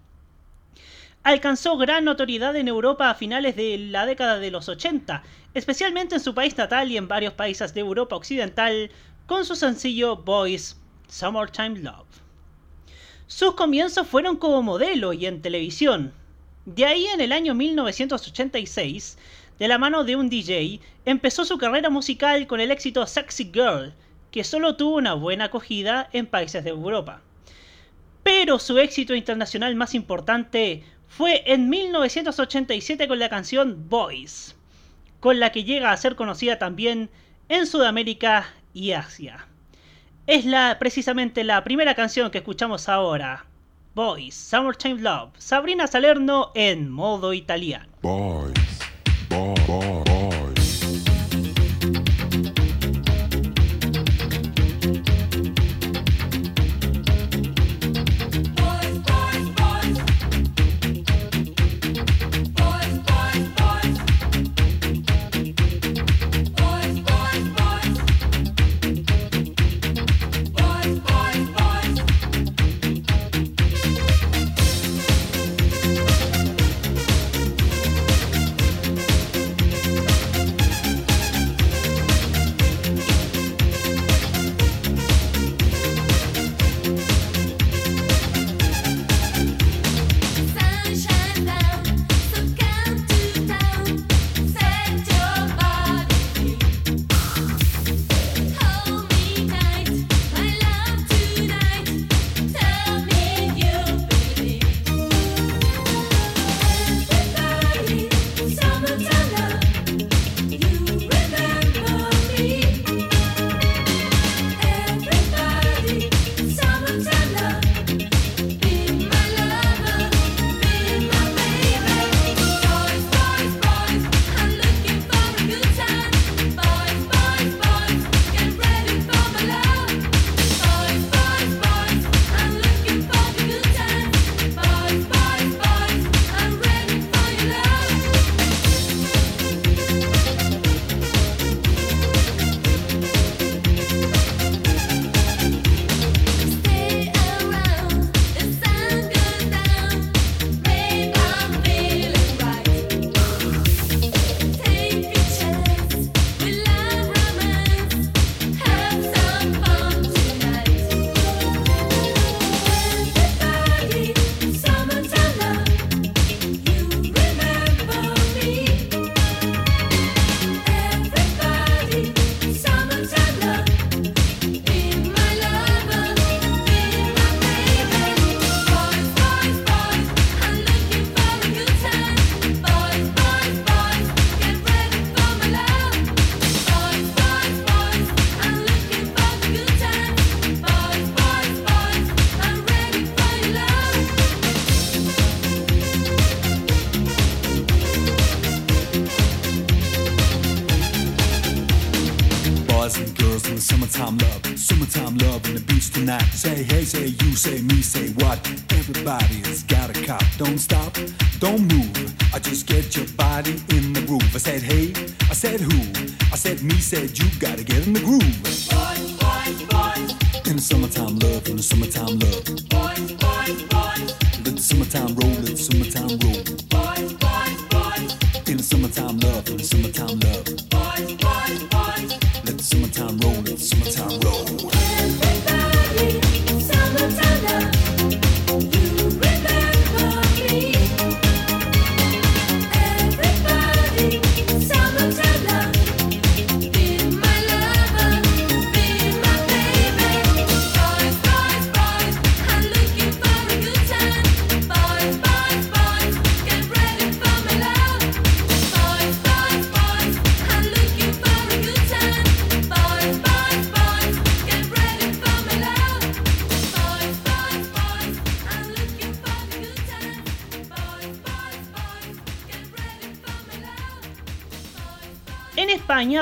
Speaker 3: alcanzó gran notoriedad en Europa a finales de la década de los 80, especialmente en su país natal y en varios países de Europa Occidental, con su sencillo Boys Summertime Love. Sus comienzos fueron como modelo y en televisión. De ahí en el año 1986, de la mano de un DJ, empezó su carrera musical con el éxito Sexy Girl, que solo tuvo una buena acogida en países de Europa. Pero su éxito internacional más importante fue en 1987 con la canción Boys, con la que llega a ser conocida también en Sudamérica y Asia. Es la, precisamente la primera canción que escuchamos ahora. Boys, Summertime Love, Sabrina Salerno en modo italiano.
Speaker 8: Boys, boys, boys.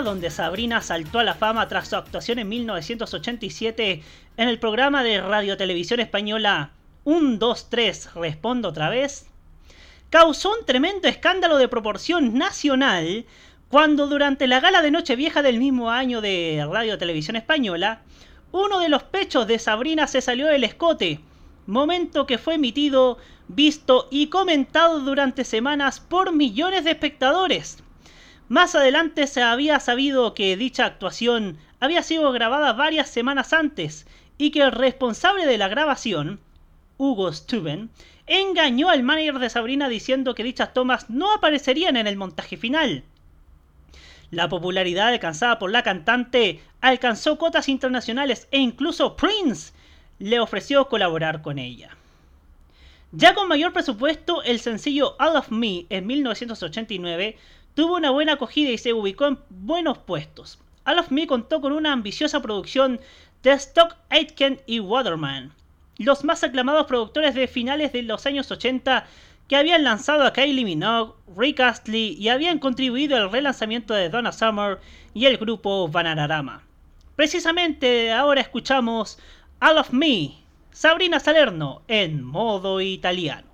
Speaker 3: Donde Sabrina saltó a la fama tras su actuación en 1987 en el programa de radiotelevisión española 1, 2, 3, respondo otra vez, causó un tremendo escándalo de proporción nacional cuando durante la gala de Nochevieja del mismo año de Radio Televisión Española, uno de los pechos de Sabrina se salió del escote, momento que fue emitido, visto y comentado durante semanas por millones de espectadores. Más adelante se había sabido que dicha actuación había sido grabada varias semanas antes y que el responsable de la grabación, Hugo Stuben, engañó al manager de Sabrina diciendo que dichas tomas no aparecerían en el montaje final. La popularidad alcanzada por la cantante alcanzó cotas internacionales e incluso Prince le ofreció colaborar con ella. Ya con mayor presupuesto, el sencillo All of Me en 1989 tuvo una buena acogida y se ubicó en buenos puestos. All of Me contó con una ambiciosa producción de Stock Aitken y Waterman, los más aclamados productores de finales de los años 80 que habían lanzado a Kylie Minogue, Rick Astley y habían contribuido al relanzamiento de Donna Summer y el grupo Bananarama. Precisamente ahora escuchamos All of Me, Sabrina Salerno en modo italiano.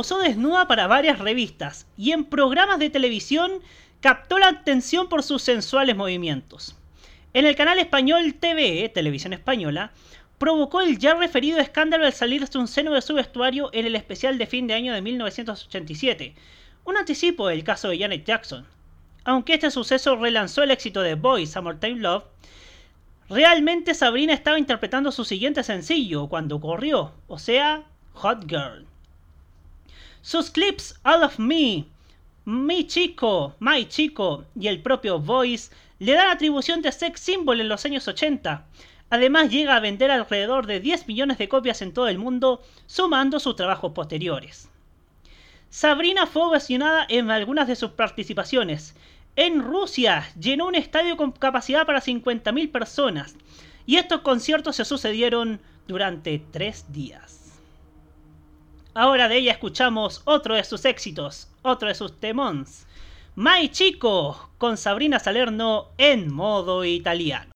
Speaker 9: Posó desnuda para varias revistas y en programas de televisión captó la atención por sus sensuales movimientos. En el canal español TV, Televisión Española, provocó el ya referido escándalo al salirse un seno de su vestuario en el especial de fin de año de 1987, un anticipo del caso de Janet Jackson. Aunque este suceso relanzó el éxito de Boy Summertime Love, realmente Sabrina estaba interpretando su siguiente sencillo cuando ocurrió, o sea, Hot Girl. Sus clips All of Me, Mi Chico, My Chico y el propio Voice le dan atribución de sex symbol en los años 80. Además llega a vender alrededor de 10 millones de copias en todo el mundo, sumando sus trabajos posteriores. Sabrina fue ovacionada en algunas de sus participaciones. En Rusia llenó un estadio con capacidad para 50.000 personas. Y estos conciertos se sucedieron durante tres días. Ahora de ella escuchamos otro de sus éxitos, otro de sus temons. My Chico, con Sabrina Salerno en modo italiano.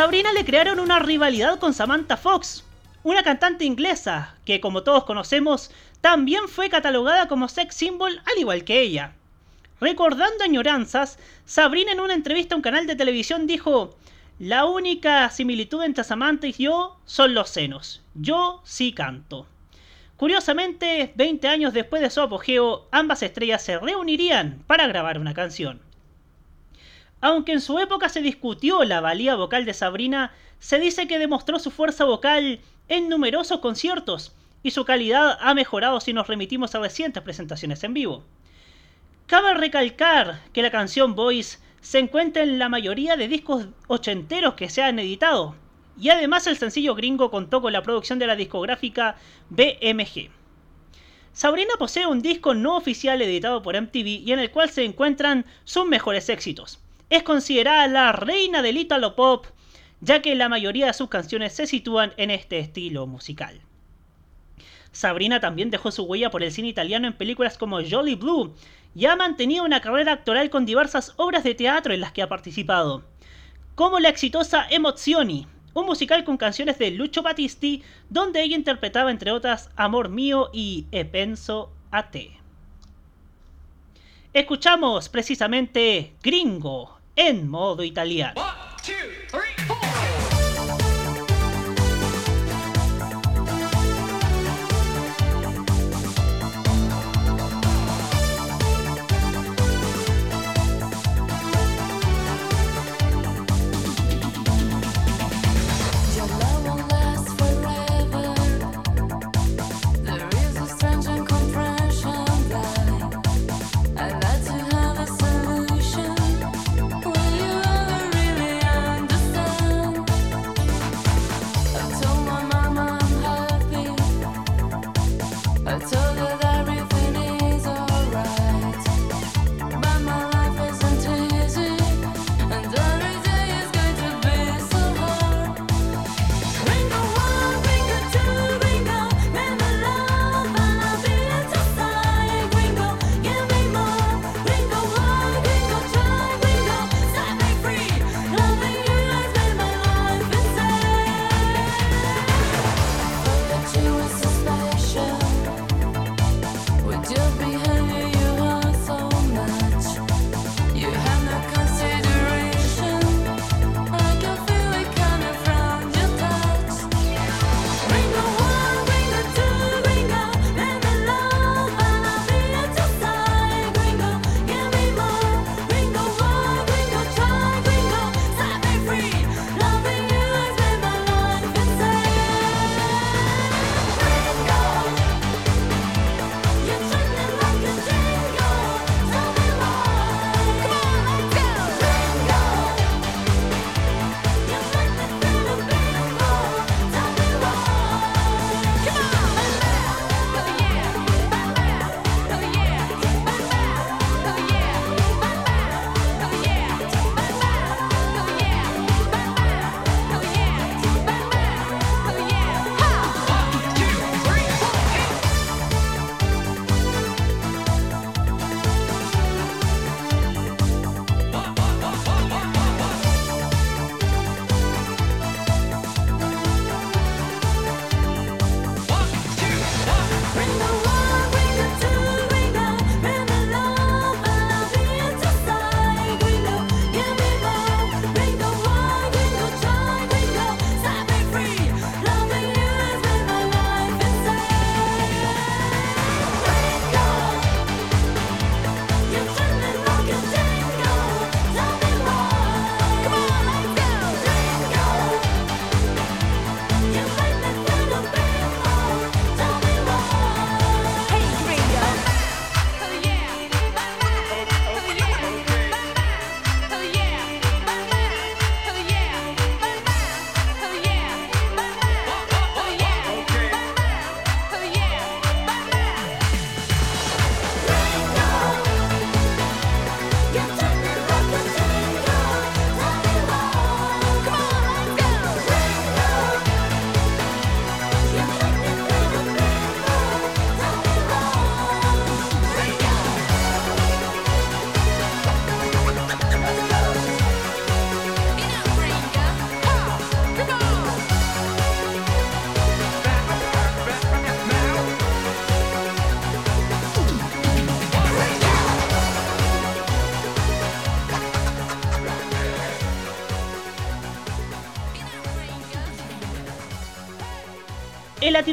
Speaker 9: Sabrina le crearon una rivalidad con Samantha Fox, una cantante inglesa que, como todos conocemos, también fue catalogada como sex symbol al igual que ella. Recordando añoranzas, Sabrina en una entrevista a un canal de televisión dijo:
Speaker 3: La única similitud entre Samantha y yo son los senos. Yo sí canto. Curiosamente, 20 años después de su apogeo, ambas estrellas se reunirían para grabar una canción. Aunque en su época se discutió la valía vocal de Sabrina, se dice que demostró su fuerza vocal en numerosos conciertos y su calidad ha mejorado si nos remitimos a recientes presentaciones en vivo. Cabe recalcar que la canción Voice se encuentra en la mayoría de discos ochenteros que se han editado, y además el sencillo gringo contó con la producción de la discográfica BMG. Sabrina posee un disco no oficial editado por MTV y en el cual se encuentran sus mejores éxitos. Es considerada la reina del Italo Pop, ya que la mayoría de sus canciones se sitúan en este estilo musical. Sabrina también dejó su huella por el cine italiano en películas como Jolly Blue y ha mantenido una carrera actoral con diversas obras de teatro en las que ha participado, como la exitosa Emozioni, un musical con canciones de Lucio Battisti, donde ella interpretaba entre otras Amor mío y E penso a te. Escuchamos precisamente Gringo en modo italiano.
Speaker 10: Your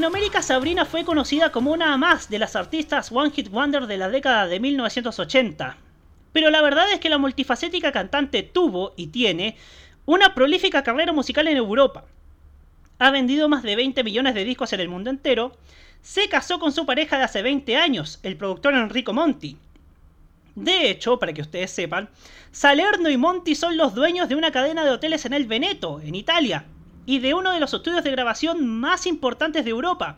Speaker 3: Latinoamérica Sabrina fue conocida como una más de las artistas One Hit Wonder de la década de 1980. Pero la verdad es que la multifacética cantante tuvo y tiene una prolífica carrera musical en Europa. Ha vendido más de 20 millones de discos en el mundo entero. Se casó con su pareja de hace 20 años, el productor Enrico Monti. De hecho, para que ustedes sepan, Salerno y Monti son los dueños de una cadena de hoteles en el Veneto, en Italia, y de uno de los estudios de grabación más importantes de Europa,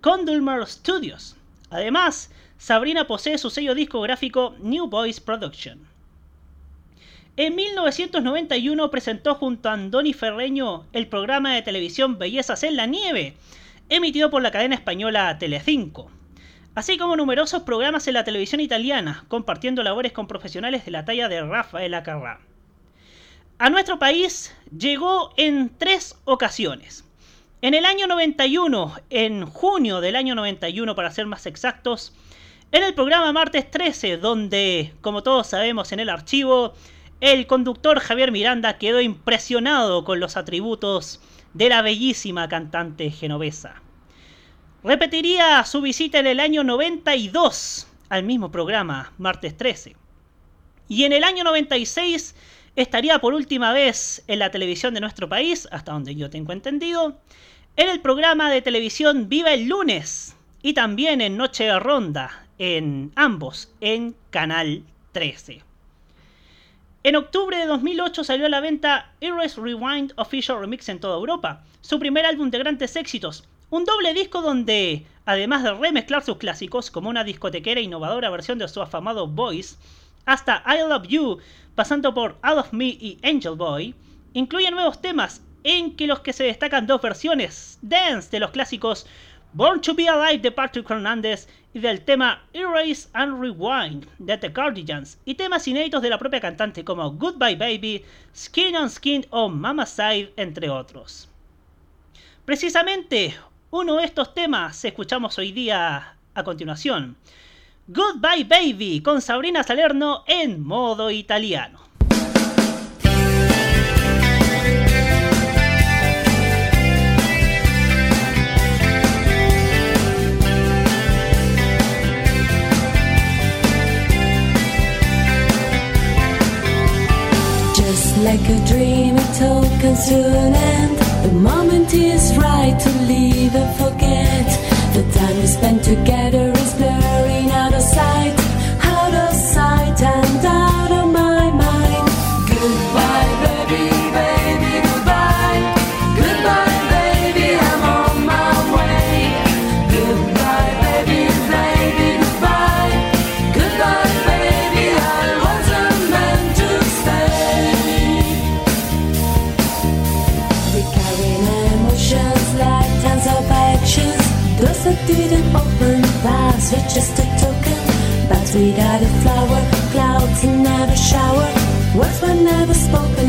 Speaker 3: Condulmer Studios. Además, Sabrina posee su sello discográfico New Boys Production. En 1991 presentó junto a Andoni Ferreño el programa de televisión Bellezas en la Nieve, emitido por la cadena española Telecinco, así como numerosos programas en la televisión italiana, compartiendo labores con profesionales de la talla de Rafael Acarrá. A nuestro país llegó en tres ocasiones. En el año 91, en junio del año 91 para ser más exactos, en el programa Martes 13, donde, como todos sabemos en el archivo, el conductor Javier Miranda quedó impresionado con los atributos de la bellísima cantante genovesa. Repetiría su visita en el año 92 al mismo programa, Martes 13. Y en el año 96 estaría por última vez en la televisión de nuestro país, hasta donde yo tengo entendido, en el programa de televisión Viva el lunes y también en Noche de Ronda, en ambos, en Canal 13. En octubre de 2008 salió a la venta Erase Rewind Official Remix en toda Europa, su primer álbum de grandes éxitos, un doble disco donde, además de remezclar sus clásicos como una discotequera innovadora versión de su afamado Voice, hasta I Love You, pasando por Out of Me y Angel Boy, incluye nuevos temas en que los que se destacan dos versiones dance de los clásicos Born to Be Alive de Patrick Hernandez y del tema Erase and Rewind de The Cardigans y temas inéditos de la propia cantante como Goodbye Baby, Skin on Skin o Mama Side entre otros. Precisamente uno de estos temas escuchamos hoy día a continuación. Goodbye Baby con Sabrina Salerno en modo italiano.
Speaker 9: Just like a dream, it all comes to an end. The moment is right to leave and forget. The time we spent together shower. Words were never spoken,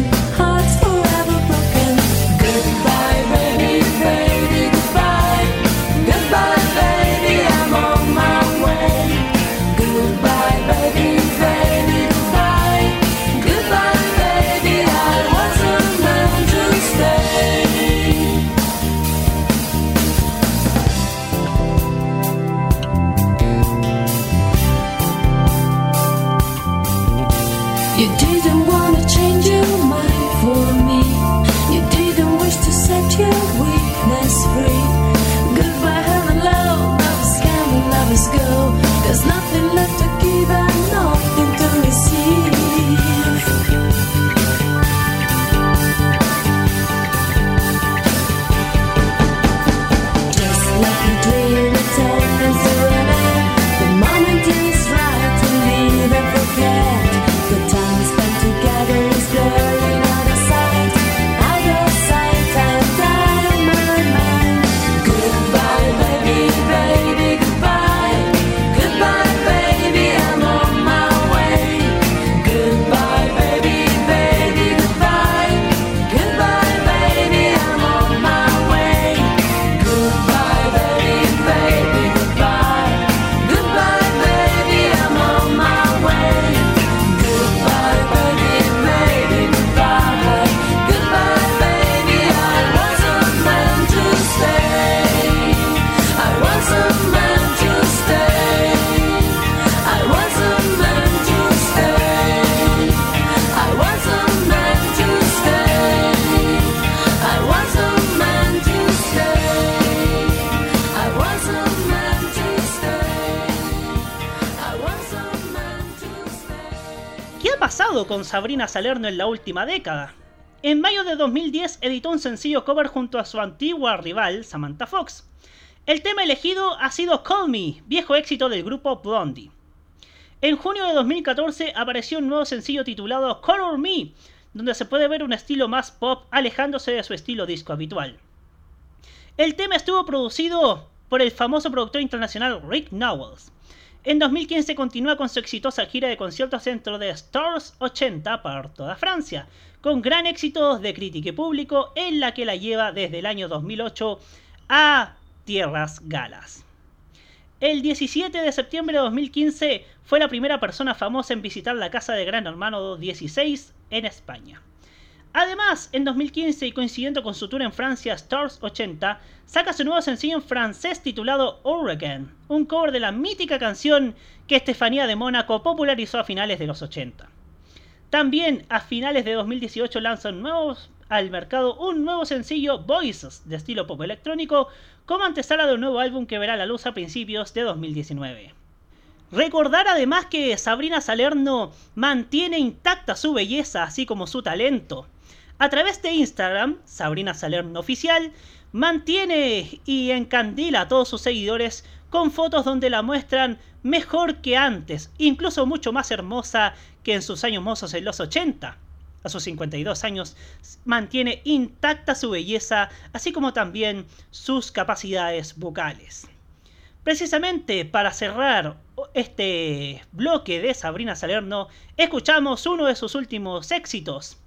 Speaker 3: con Sabrina Salerno en la última década. En mayo de 2010 editó un sencillo cover junto a su antigua rival Samantha Fox. El tema elegido ha sido Call Me, viejo éxito del grupo Blondie. En junio de 2014 apareció un nuevo sencillo titulado Color Me, donde se puede ver un estilo más pop alejándose de su estilo disco habitual. El tema estuvo producido por el famoso productor internacional Rick Nowels. En 2015 continúa con su exitosa gira de conciertos dentro de Stars 80 por toda Francia, con gran éxito de crítica y público en la que la lleva desde el año 2008 a tierras galas. El 17 de septiembre de 2015 fue la primera persona famosa en visitar la casa de Gran Hermano 16 en España. Además, en 2015 y coincidiendo con su tour en Francia Stars 80, saca su nuevo sencillo en francés titulado Oregon, un cover de la mítica canción que Estefanía de Mónaco popularizó a finales de los 80. También a finales de 2018 lanzan nuevos al mercado un nuevo sencillo Voices de estilo pop electrónico como antesala de un nuevo álbum que verá la luz a principios de 2019. Recordar además que Sabrina Salerno mantiene intacta su belleza así como su talento. A través de Instagram, Sabrina Salerno Oficial, mantiene y encandila a todos sus seguidores con fotos donde la muestran mejor que antes, incluso mucho más hermosa que en sus años mozos en los 80. A sus 52 años mantiene intacta su belleza, así como también sus capacidades vocales. Precisamente para cerrar este bloque de Sabrina Salerno, escuchamos uno de sus últimos éxitos,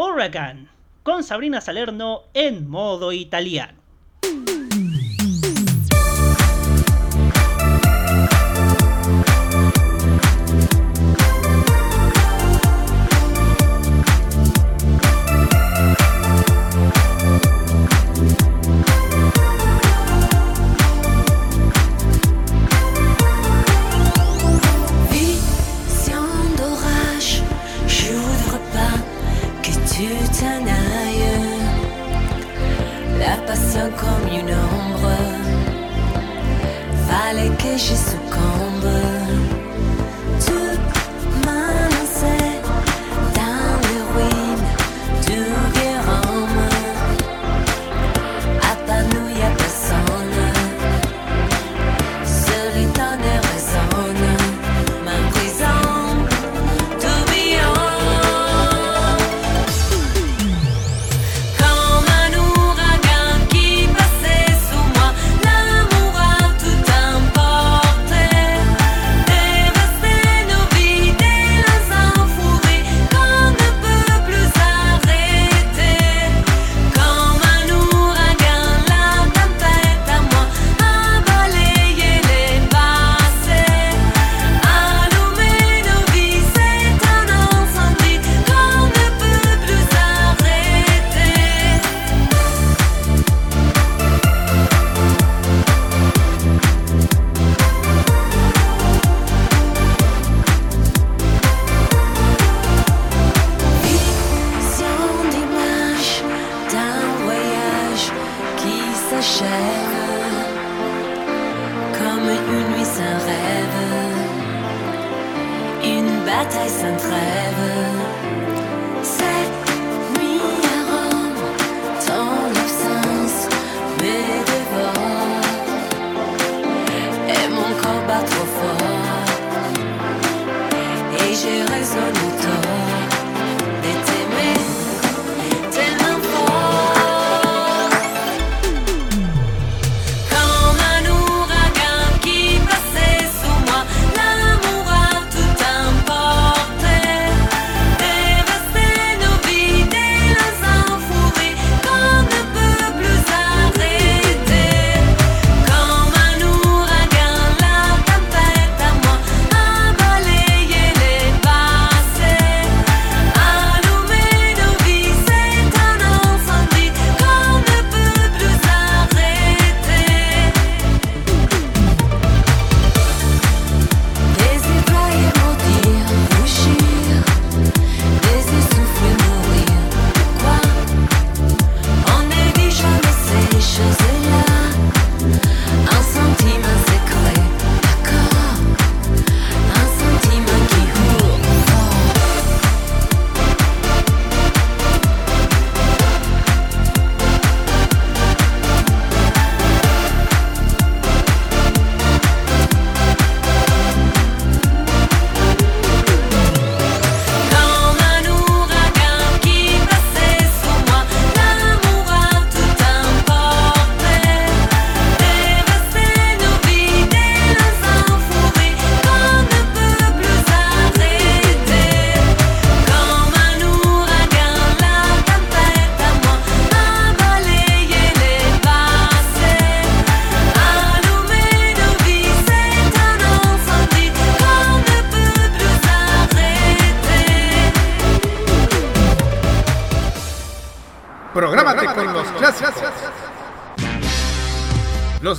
Speaker 3: Oregon, con Sabrina Salerno en modo italiano.
Speaker 9: Comme une ombre, fallait que je succombe.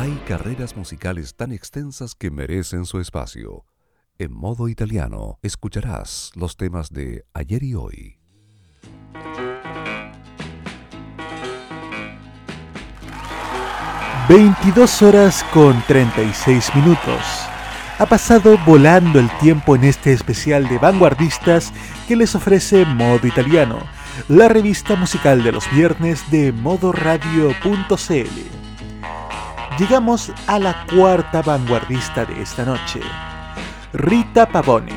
Speaker 1: Hay carreras musicales tan extensas que merecen su espacio. En modo italiano escucharás los temas de ayer y hoy.
Speaker 4: ...22 horas con 36 minutos... Ha pasado volando el tiempo en este especial de vanguardistas... ...que les ofrece Modo Italiano... ...la revista musical de los viernes de modoradio.cl... Llegamos a la cuarta vanguardista de esta noche... Rita Pavone.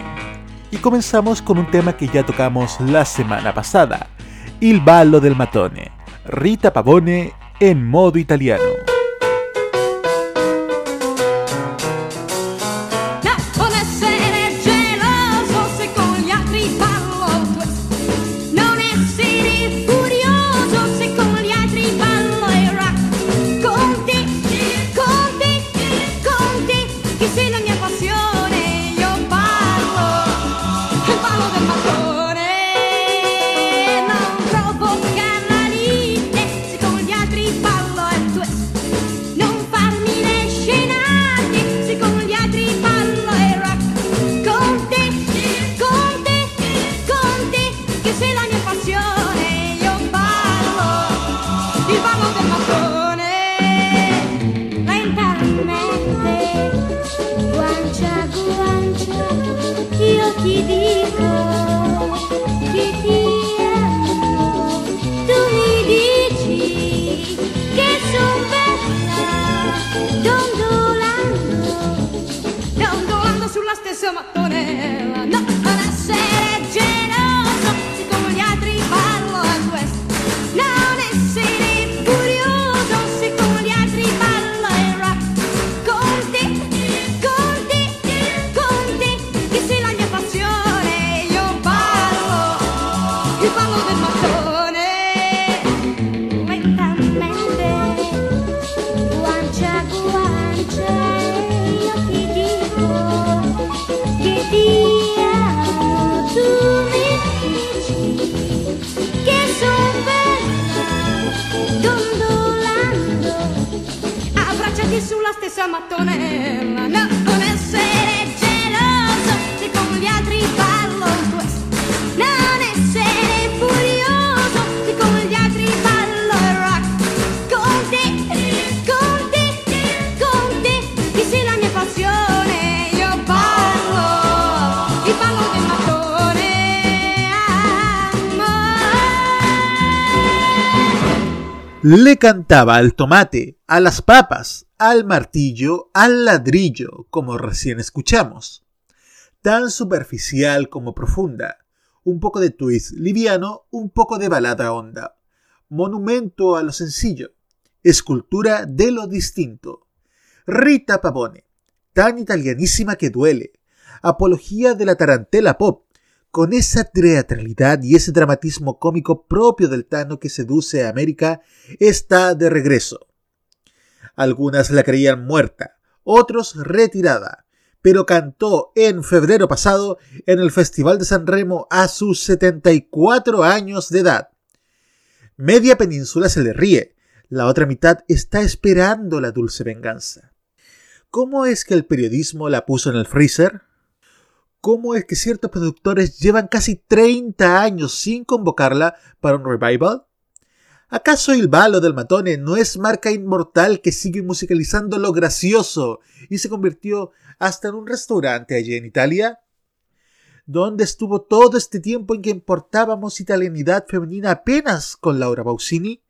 Speaker 4: Y comenzamos con un tema que ya tocamos la semana pasada, Il ballo del matone, Rita Pavone en modo italiano.
Speaker 11: siamo a Tonello mattonella, no, non essere geloso se con gli altri ballo questo, non essere furioso se con gli altri il rock, con te, con te, con te, che sei la mia passione, io ballo, il ballo del mattone,
Speaker 4: Le cantaba al tomate, a las papas, al martillo, al ladrillo, como recién escuchamos. Tan superficial como profunda. Un poco de twist liviano, un poco de balada honda. Monumento a lo sencillo. Escultura de lo distinto. Rita Pavone. Tan italianísima que duele. Apología de la tarantela pop. Con esa teatralidad y ese dramatismo cómico propio del Tano que seduce a América, está de regreso. Algunas la creían muerta, otros retirada, pero cantó en febrero pasado en el Festival de San Remo a sus 74 años de edad. Media península se le ríe, la otra mitad está esperando la dulce venganza. ¿Cómo es que el periodismo la puso en el freezer? ¿Cómo es que ciertos productores llevan casi 30 años sin convocarla para un revival? ¿Acaso el balo del matone no es marca inmortal que sigue musicalizando lo gracioso y se convirtió hasta en un restaurante allí en Italia? ¿Dónde estuvo todo este tiempo en que importábamos italianidad femenina apenas con Laura Pausini?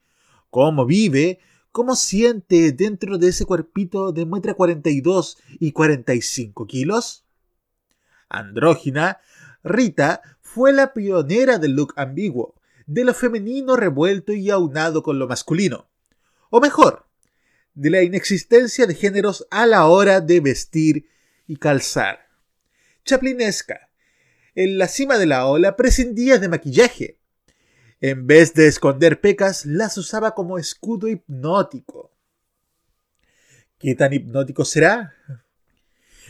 Speaker 4: ¿Cómo vive? ¿Cómo siente dentro de ese cuerpito de muestra 42 y 45 kilos? Andrógina, Rita fue la pionera del look ambiguo, de lo femenino revuelto y aunado con lo masculino. O mejor, de la inexistencia de géneros a la hora de vestir y calzar. Chaplinesca, en la cima de la ola, prescindía de maquillaje. En vez de esconder pecas, las usaba como escudo hipnótico. ¿Qué tan hipnótico será?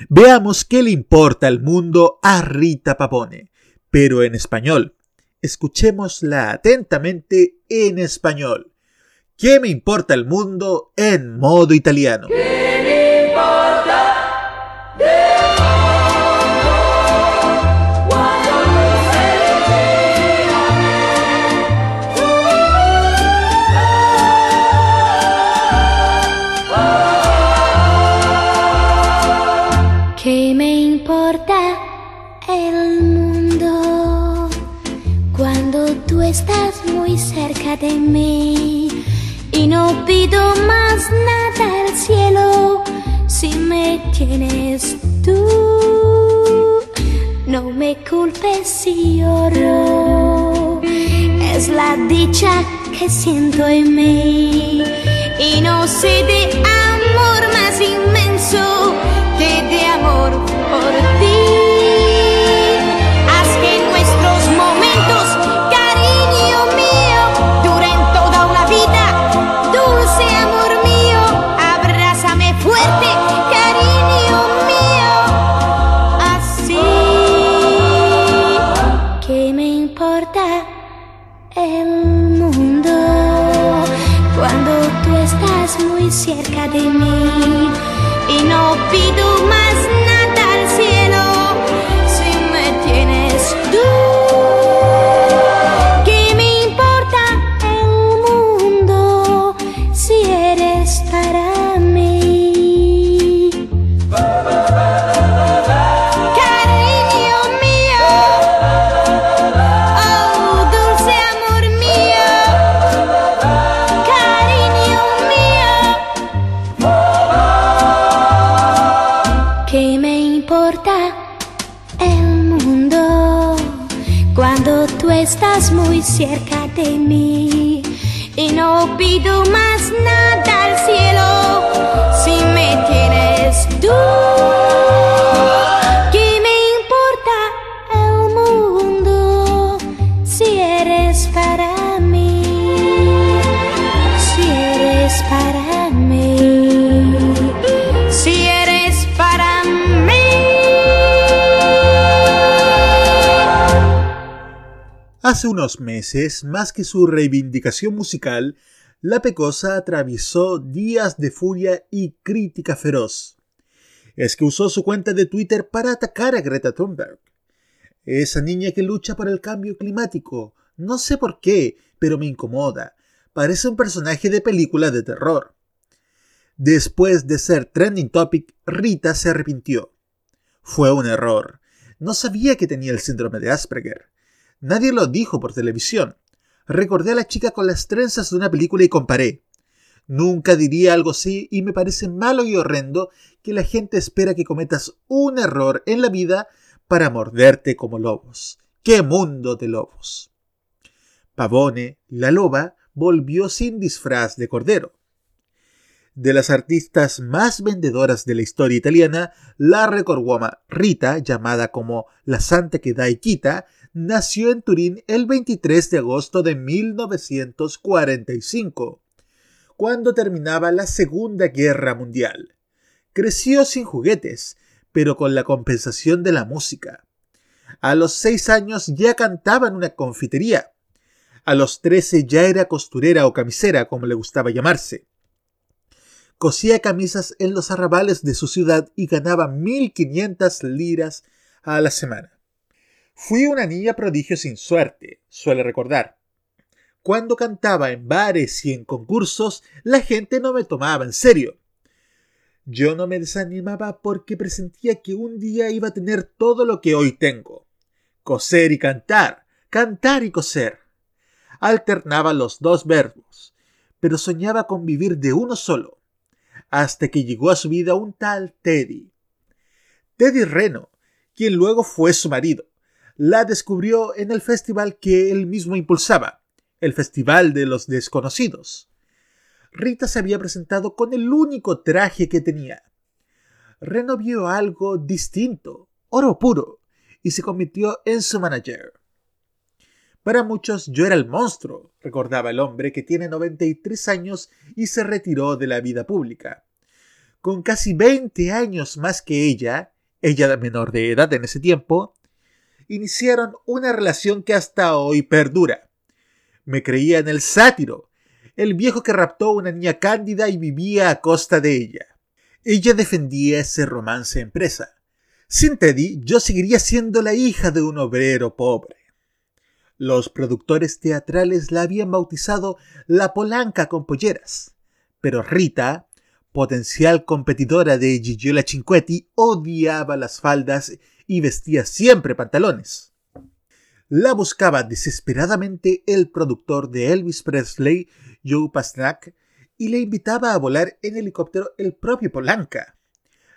Speaker 4: Veamos qué le importa al mundo a Rita Pavone, pero en español. Escuchémosla atentamente en español. ¿Qué me importa el mundo en modo italiano?
Speaker 12: ¿Qué de mí? Y no pido más nada al cielo si me tienes tú. No me culpes si lloro, es la dicha que siento en mí. Y no sé de cerca de mí y cerca de mí? Y no pido más
Speaker 4: Hace unos meses, más que su reivindicación musical, la Pecosa atravesó días de furia y crítica feroz. Es que usó su cuenta de Twitter para atacar a Greta Thunberg. Esa niña que lucha por el cambio climático. No sé por qué, pero me incomoda. Parece un personaje de película de terror. Después de ser trending topic, Rita se arrepintió. Fue un error. No sabía que tenía el síndrome de Asperger. Nadie lo dijo por televisión. Recordé a la chica con las trenzas de una película y comparé. Nunca diría algo así y me parece malo y horrendo que la gente espera que cometas un error en la vida para morderte como lobos. ¡Qué mundo de lobos! Pavone, la loba, volvió sin disfraz de cordero. De las artistas más vendedoras de la historia italiana, la recordwoman Rita, llamada como la Santa que da y quita, nació en Turín el 23 de agosto de 1945, cuando terminaba la Segunda Guerra Mundial. Creció sin juguetes, pero con la compensación de la música. A los seis años ya cantaba en una confitería. A los trece ya era costurera o camisera, como le gustaba llamarse. Cosía camisas en los arrabales de su ciudad y ganaba 1.500 liras a la semana. Fui una niña prodigio sin suerte, suele recordar. Cuando cantaba en bares y en concursos, la gente no me tomaba en serio. Yo no me desanimaba porque presentía que un día iba a tener todo lo que hoy tengo. Coser y cantar, cantar y coser. Alternaba los dos verbos, pero soñaba con vivir de uno solo, hasta que llegó a su vida un tal Teddy. Teddy Reno, quien luego fue su marido, la descubrió en el festival que él mismo impulsaba, el Festival de los Desconocidos. Rita se había presentado con el único traje que tenía. Reno vio algo distinto, oro puro, y se convirtió en su manager. Para muchos yo era el monstruo, recordaba el hombre que tiene 93 años y se retiró de la vida pública. Con casi 20 años más que ella, ella menor de edad en ese tiempo, iniciaron una relación que hasta hoy perdura. Me creía en el sátiro, el viejo que raptó a una niña cándida y vivía a costa de ella. Ella defendía ese romance empresa. Sin Teddy, yo seguiría siendo la hija de un obrero pobre. Los productores teatrales la habían bautizado la Polanca con polleras, pero Rita, potencial competidora de Gigiola Cinquetti, odiaba las faldas y vestía siempre pantalones. La buscaba desesperadamente el productor de Elvis Presley, Joe Pasnak, y le invitaba a volar en helicóptero el propio Polanca.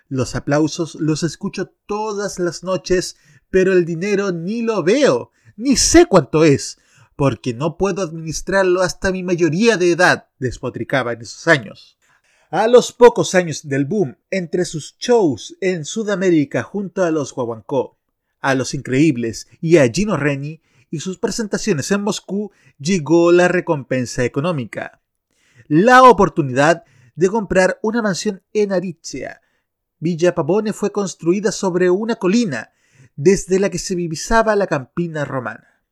Speaker 4: Los aplausos los escucho todas las noches, pero el dinero ni lo veo, ni sé cuánto es, porque no puedo administrarlo hasta mi mayoría de edad, despotricaba en esos años. A los pocos años del boom, entre sus shows en Sudamérica junto a los Guaguancó, a los Increíbles y a Gino Reni, y sus presentaciones en Moscú, llegó la recompensa económica. La oportunidad de comprar una mansión en Aritzia. Villa Pavone fue construida sobre una colina, desde la que se divisaba la campina romana.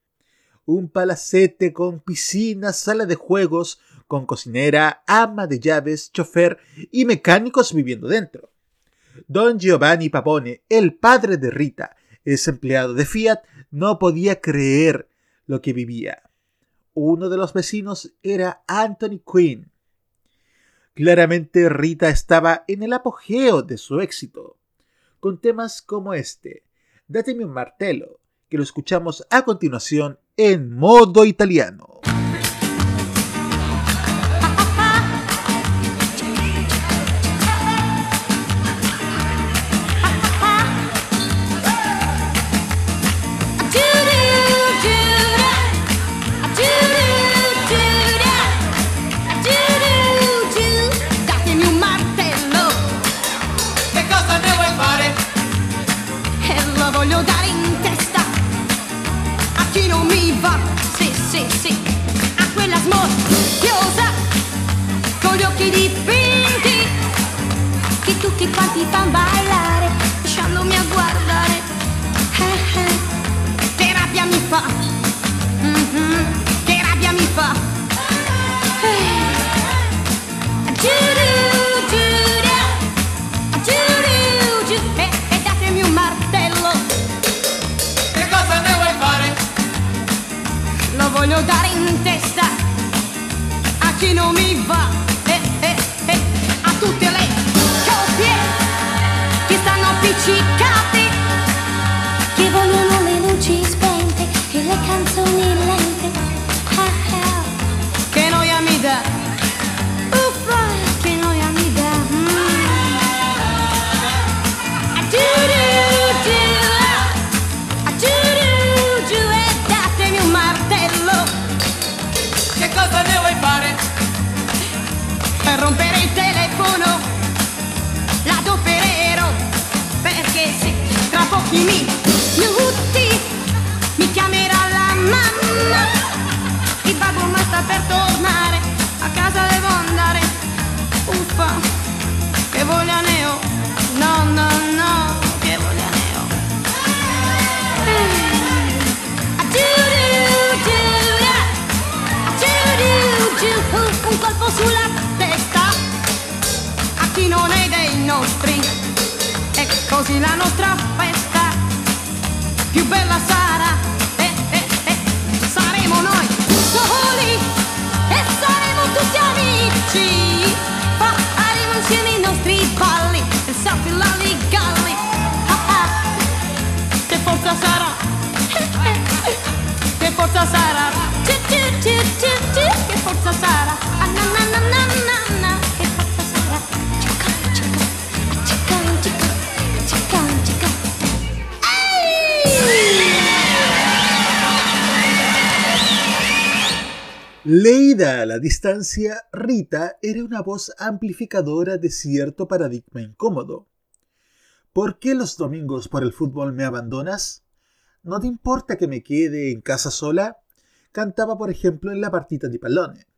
Speaker 4: Un palacete con piscina, sala de juegos, con cocinera, ama de llaves, chofer y mecánicos viviendo dentro. Don Giovanni Pavone, el padre de Rita, ese empleado de Fiat, no podía creer lo que vivía. Uno de los vecinos era Anthony Quinn. Claramente Rita estaba en el apogeo de su éxito, con temas como este, Datemi un martelo, que lo escuchamos a continuación en modo italiano.
Speaker 12: Tutti quanti fan ballare lasciandomi a guardare. Eh, eh, che rabbia mi fa, Mhm, che rabbia mi fa. Eh. E, e datemi un martello,
Speaker 2: Che cosa ne vuoi fare?
Speaker 12: lo voglio dare in testa a chi non mi va, mi chiamerà la mamma. Il babbo ma sta per tornare a casa devo andare. Uffa che voglia ne no no no che voglia ne ho. Giura, ah, giuru, giù, un colpo sulla testa. A chi non è dei nostri e così la nostra festa più bella sarà e, e, e, saremo noi soli e saremo tutti amici. Faremo insieme i nostri balli il selfie lalli galli Ah, ah. che forza sarà che forza sarà che forza sarà Ah, na, na, na,
Speaker 4: Leída a la distancia, Rita era una voz amplificadora de cierto paradigma incómodo. ¿Por qué los domingos por el fútbol me abandonas? ¿No te importa que me quede en casa sola? Cantaba, por ejemplo, en la partita di pallone.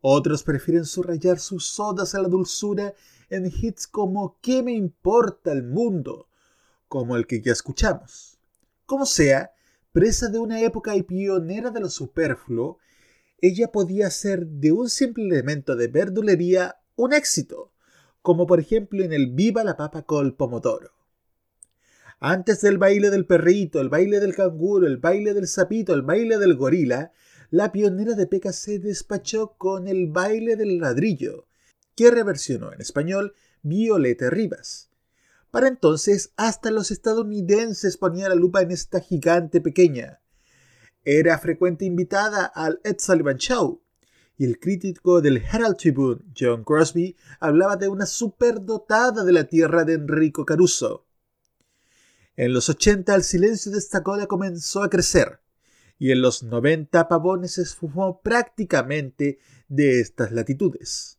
Speaker 4: Otros prefieren subrayar sus odas a la dulzura en hits como ¿Qué me importa el mundo? como el que ya escuchamos. Como sea, presa de una época y pionera de lo superfluo, ella podía hacer de un simple elemento de verdulería un éxito, como por ejemplo en el Viva la papa col pomodoro. Antes del baile del perrito, el baile del canguro, el baile del sapito, el baile del gorila, la pionera de Peca se despachó con el baile del ladrillo, que reversionó en español Violeta Rivas. Para entonces, hasta los estadounidenses ponían la lupa en esta gigante pequeña. Era frecuente invitada al Ed Sullivan Show, y el crítico del Herald Tribune, John Crosby, hablaba de una superdotada de la tierra de Enrico Caruso. En los 80 el silencio de esta cola comenzó a crecer, y en los 90 Pavones se esfumó prácticamente de estas latitudes.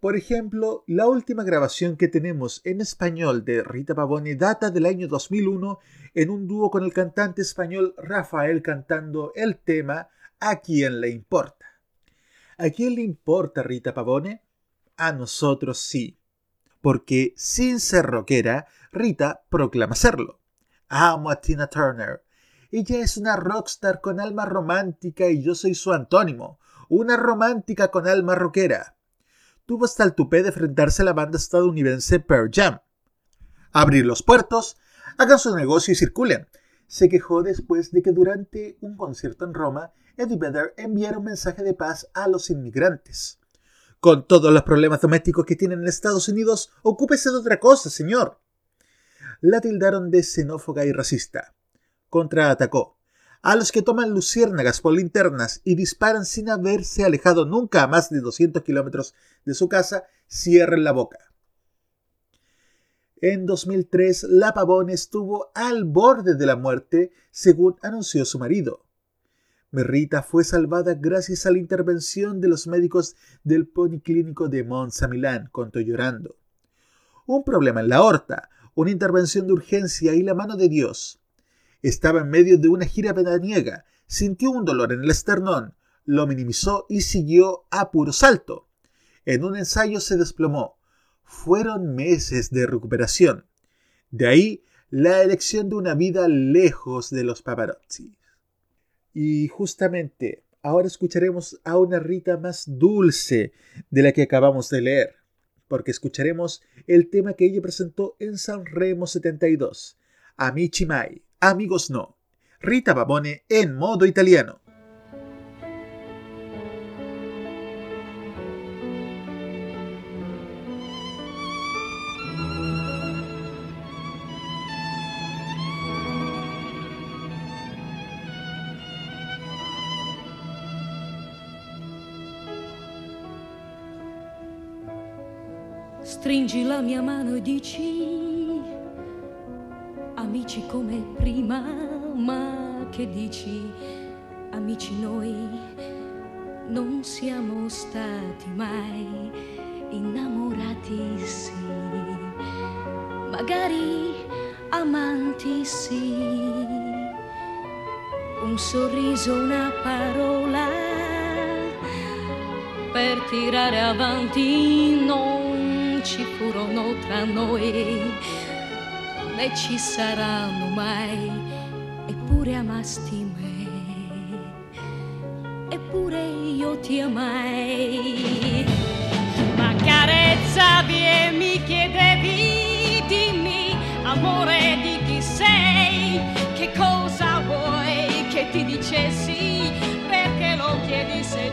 Speaker 4: Por ejemplo, la última grabación que tenemos en español de Rita Pavone data del año 2001 en un dúo con el cantante español Rafael cantando el tema ¿A quién le importa? ¿A quién le importa Rita Pavone? A nosotros sí. Porque sin ser rockera, Rita proclama serlo. Amo a Tina Turner. Ella es una rockstar con alma romántica y yo soy su antónimo, una romántica con alma rockera tuvo hasta el tupé de enfrentarse a la banda estadounidense Pearl Jam. Abrir los puertos, hagan su negocio y circulen. Se quejó después de que durante un concierto en Roma, Eddie Vedder enviara un mensaje de paz a los inmigrantes. Con todos los problemas domésticos que tienen en Estados Unidos, ocúpese de otra cosa, señor. La tildaron de xenófoga y racista. Contraatacó a los que toman luciérnagas por linternas y disparan sin haberse alejado nunca a más de 200 kilómetros de su casa, cierren la boca. En 2003, la Pavone estuvo al borde de la muerte, según anunció su marido. Merrita fue salvada gracias a la intervención de los médicos del policlínico de Monza Milán, contó llorando. Un problema en la aorta, una intervención de urgencia y la mano de Dios. Estaba en medio de una gira veraniega, sintió un dolor en el esternón, lo minimizó y siguió a puro salto. En un ensayo se desplomó. Fueron meses de recuperación. De ahí la elección de una vida lejos de los paparazzi. Y justamente ahora escucharemos a una Rita más dulce de la que acabamos de leer, porque escucharemos el tema que ella presentó en San Remo 72, Amici Mai, Amigos No, Rita Babone en modo italiano.
Speaker 11: Stringi la mia mano e dici, amici come prima, ma che dici, amici noi non siamo stati mai innamorati, sì, magari amanti, sì, un sorriso, una parola per tirare avanti non ci furono tra noi né ci saranno mai eppure amasti me eppure io ti amai. Ma carezzavi e mi chiedevi dimmi amore di chi sei che cosa vuoi che ti dicessi perché lo chiedi se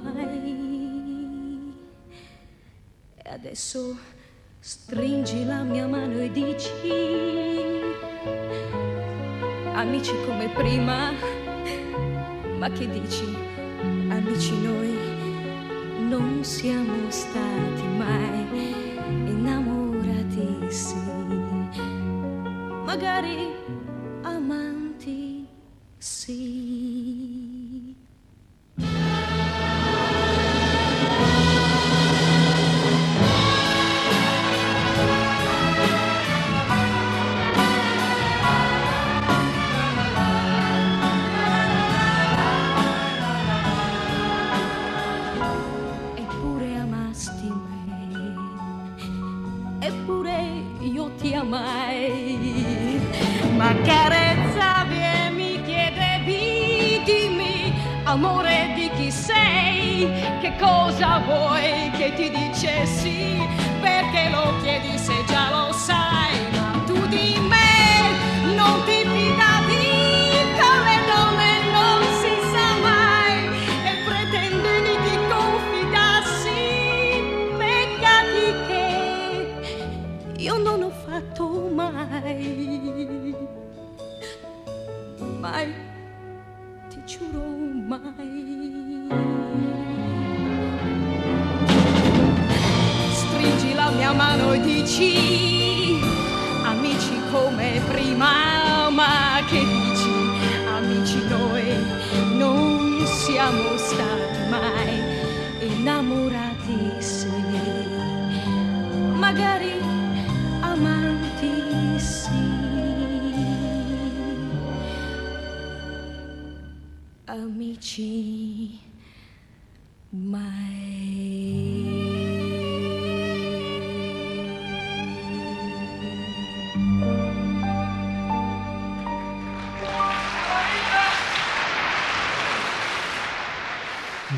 Speaker 11: mai e adesso stringi la mia mano e dici amici come prima, ma che dici? Amici noi non siamo stati mai innamorati, magari amanti, sì.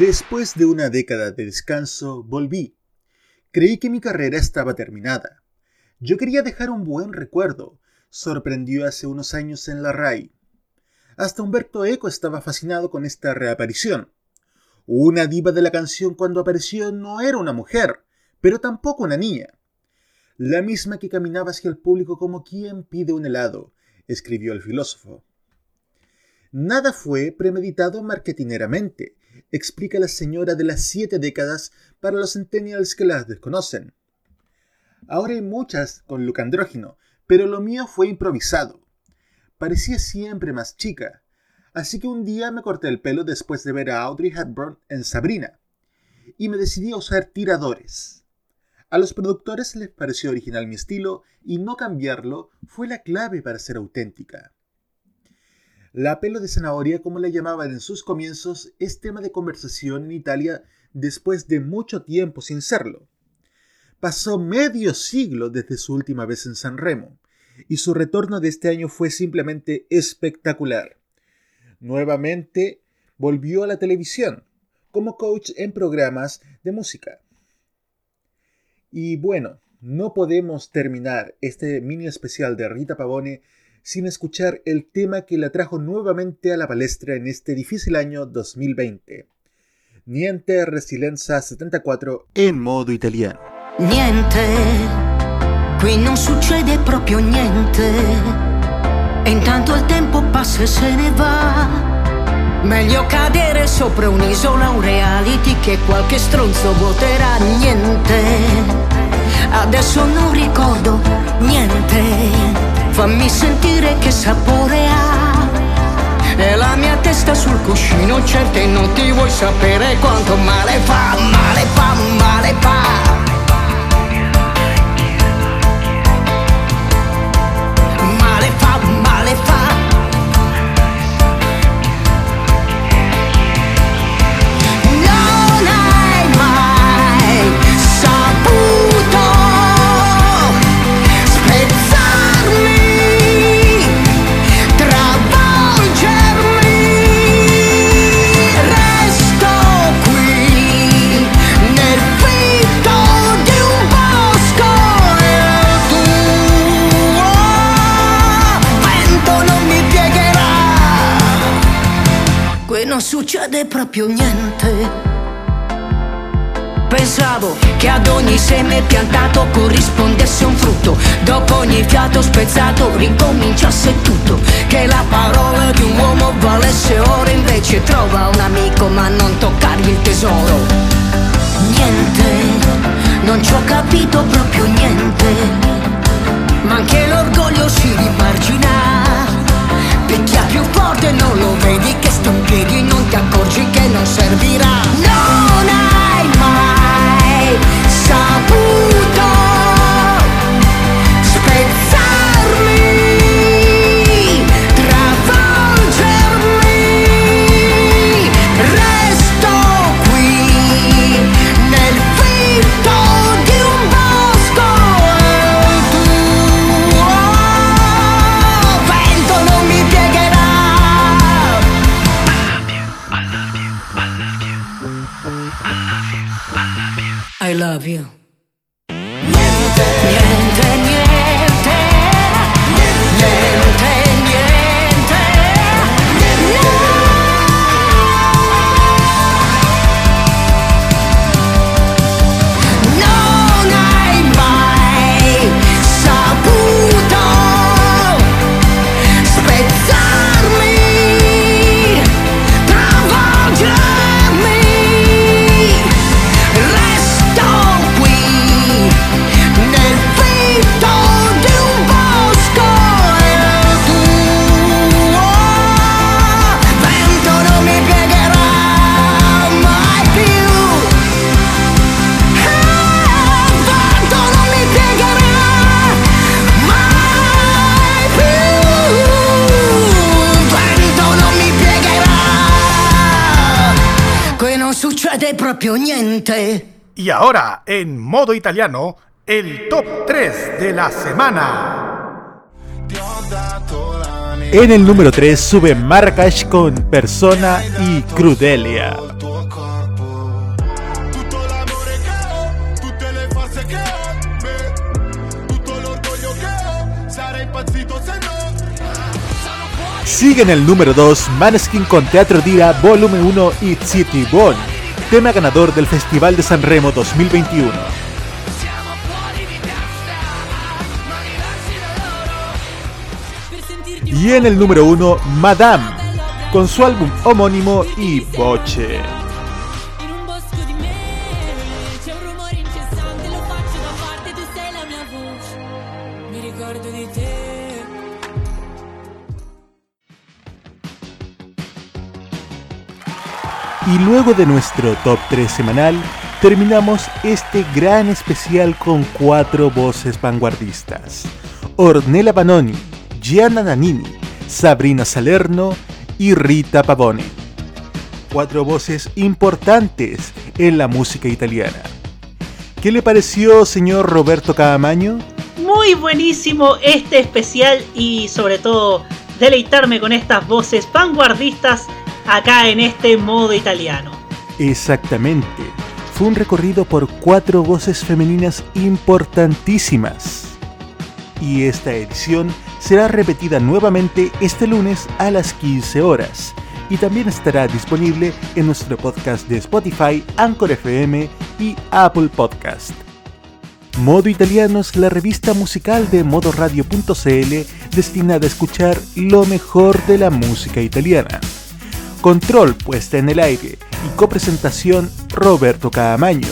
Speaker 4: Después de una década de descanso, volví. Creí que mi carrera estaba terminada. Yo quería dejar un buen recuerdo, sorprendió hace unos años en la RAI. Hasta Humberto Eco estaba fascinado con esta reaparición. Una diva de la canción cuando apareció no era una mujer, pero tampoco una niña. La misma que caminaba hacia el público como quien pide un helado, escribió el filósofo. Nada fue premeditado marketineramente, explica la señora de las siete décadas para los centennials que las desconocen. Ahora hay muchas con look andrógino, pero lo mío fue improvisado. Parecía siempre más chica, así que un día me corté el pelo después de ver a Audrey Hepburn en Sabrina, y me decidí a usar tiradores. A los productores les pareció original mi estilo y no cambiarlo fue la clave para ser auténtica. La pelo de zanahoria, como la llamaban en sus comienzos, es tema de conversación en Italia después de mucho tiempo sin serlo. Pasó medio siglo desde su última vez en San Remo, y su retorno de este año fue simplemente espectacular. Nuevamente volvió a la televisión, como coach en programas de música. Y bueno, no podemos terminar este mini especial de Rita Pavone sin escuchar el tema que la trajo nuevamente a la palestra en este difícil año 2020. Niente Resilienza 74 en modo italiano.
Speaker 13: Niente, qui non succede proprio niente. Intanto il tempo passa e se ne va. Meglio cadere sopra un'isola, un reality che qualche stronzo voterà niente. Adesso non ricordo niente. Fammi sentire che sapore ha. E la mia testa sul cuscino, certe non ti vuoi sapere quanto male fa, male fa, male fa. Succede proprio niente. pensavo che ad ogni seme piantato corrispondesse un frutto. Dopo ogni fiato spezzato ricominciasse tutto. Che la parola di un uomo valesse oro, invece trova un amico ma non toccargli il tesoro. Niente, non ci ho capito proprio niente. Ma anche l'orgoglio si rimargina. Picchia più forte, non lo vedi che sto in piedi, non ti accorgi che non servirà. Non hai I love you. Niente.
Speaker 6: Y ahora, en modo italiano, el top 3 de la semana.
Speaker 4: En el número 3 sube Marrakesh con Persona y Crudelia. Sigue en el número 2 Maneskin con Teatro Dira Volumen 1 y City Bon, tema ganador del Festival de San Remo 2021. Y en el número 1 Madame, con su álbum homónimo y Boche. Y luego de nuestro top 3 semanal, terminamos este gran especial con cuatro voces vanguardistas. Ornella Banoni, Gianna Nannini, Sabrina Salerno y Rita Pavone. Cuatro voces importantes en la música italiana. ¿Qué le pareció, señor Roberto Caamaño?
Speaker 3: Muy buenísimo este especial y sobre todo deleitarme con estas voces vanguardistas acá en este modo italiano.
Speaker 4: Exactamente. Fue un recorrido por cuatro voces femeninas importantísimas. Y esta edición será repetida nuevamente este lunes a las 15 horas. Y también estará disponible en nuestro podcast de Spotify, Anchor FM y Apple Podcast. Modo Italiano es la revista musical de modoradio.cl destinada a escuchar lo mejor de la música italiana. Control puesta en el aire y copresentación Roberto Caamaño.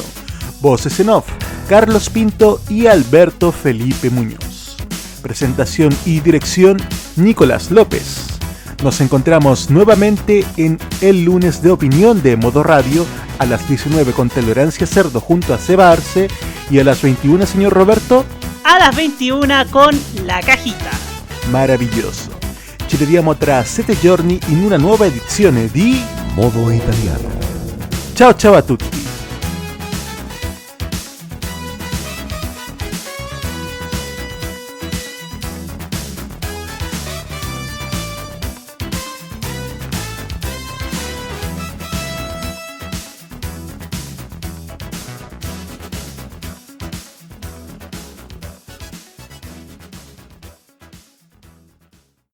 Speaker 4: Voces en off Carlos Pinto y Alberto Felipe Muñoz. Presentación y dirección Nicolás López. Nos encontramos nuevamente en el lunes de opinión de Modo Radio a las 19 con Tolerancia Cerdo junto a Seba Arce y a las 21, señor Roberto.
Speaker 3: A las 21 con La Cajita.
Speaker 4: Maravilloso. Ci vediamo tra sette giorni in una nuova edizione di
Speaker 1: Modo italiano.
Speaker 4: Ciao ciao a tutti.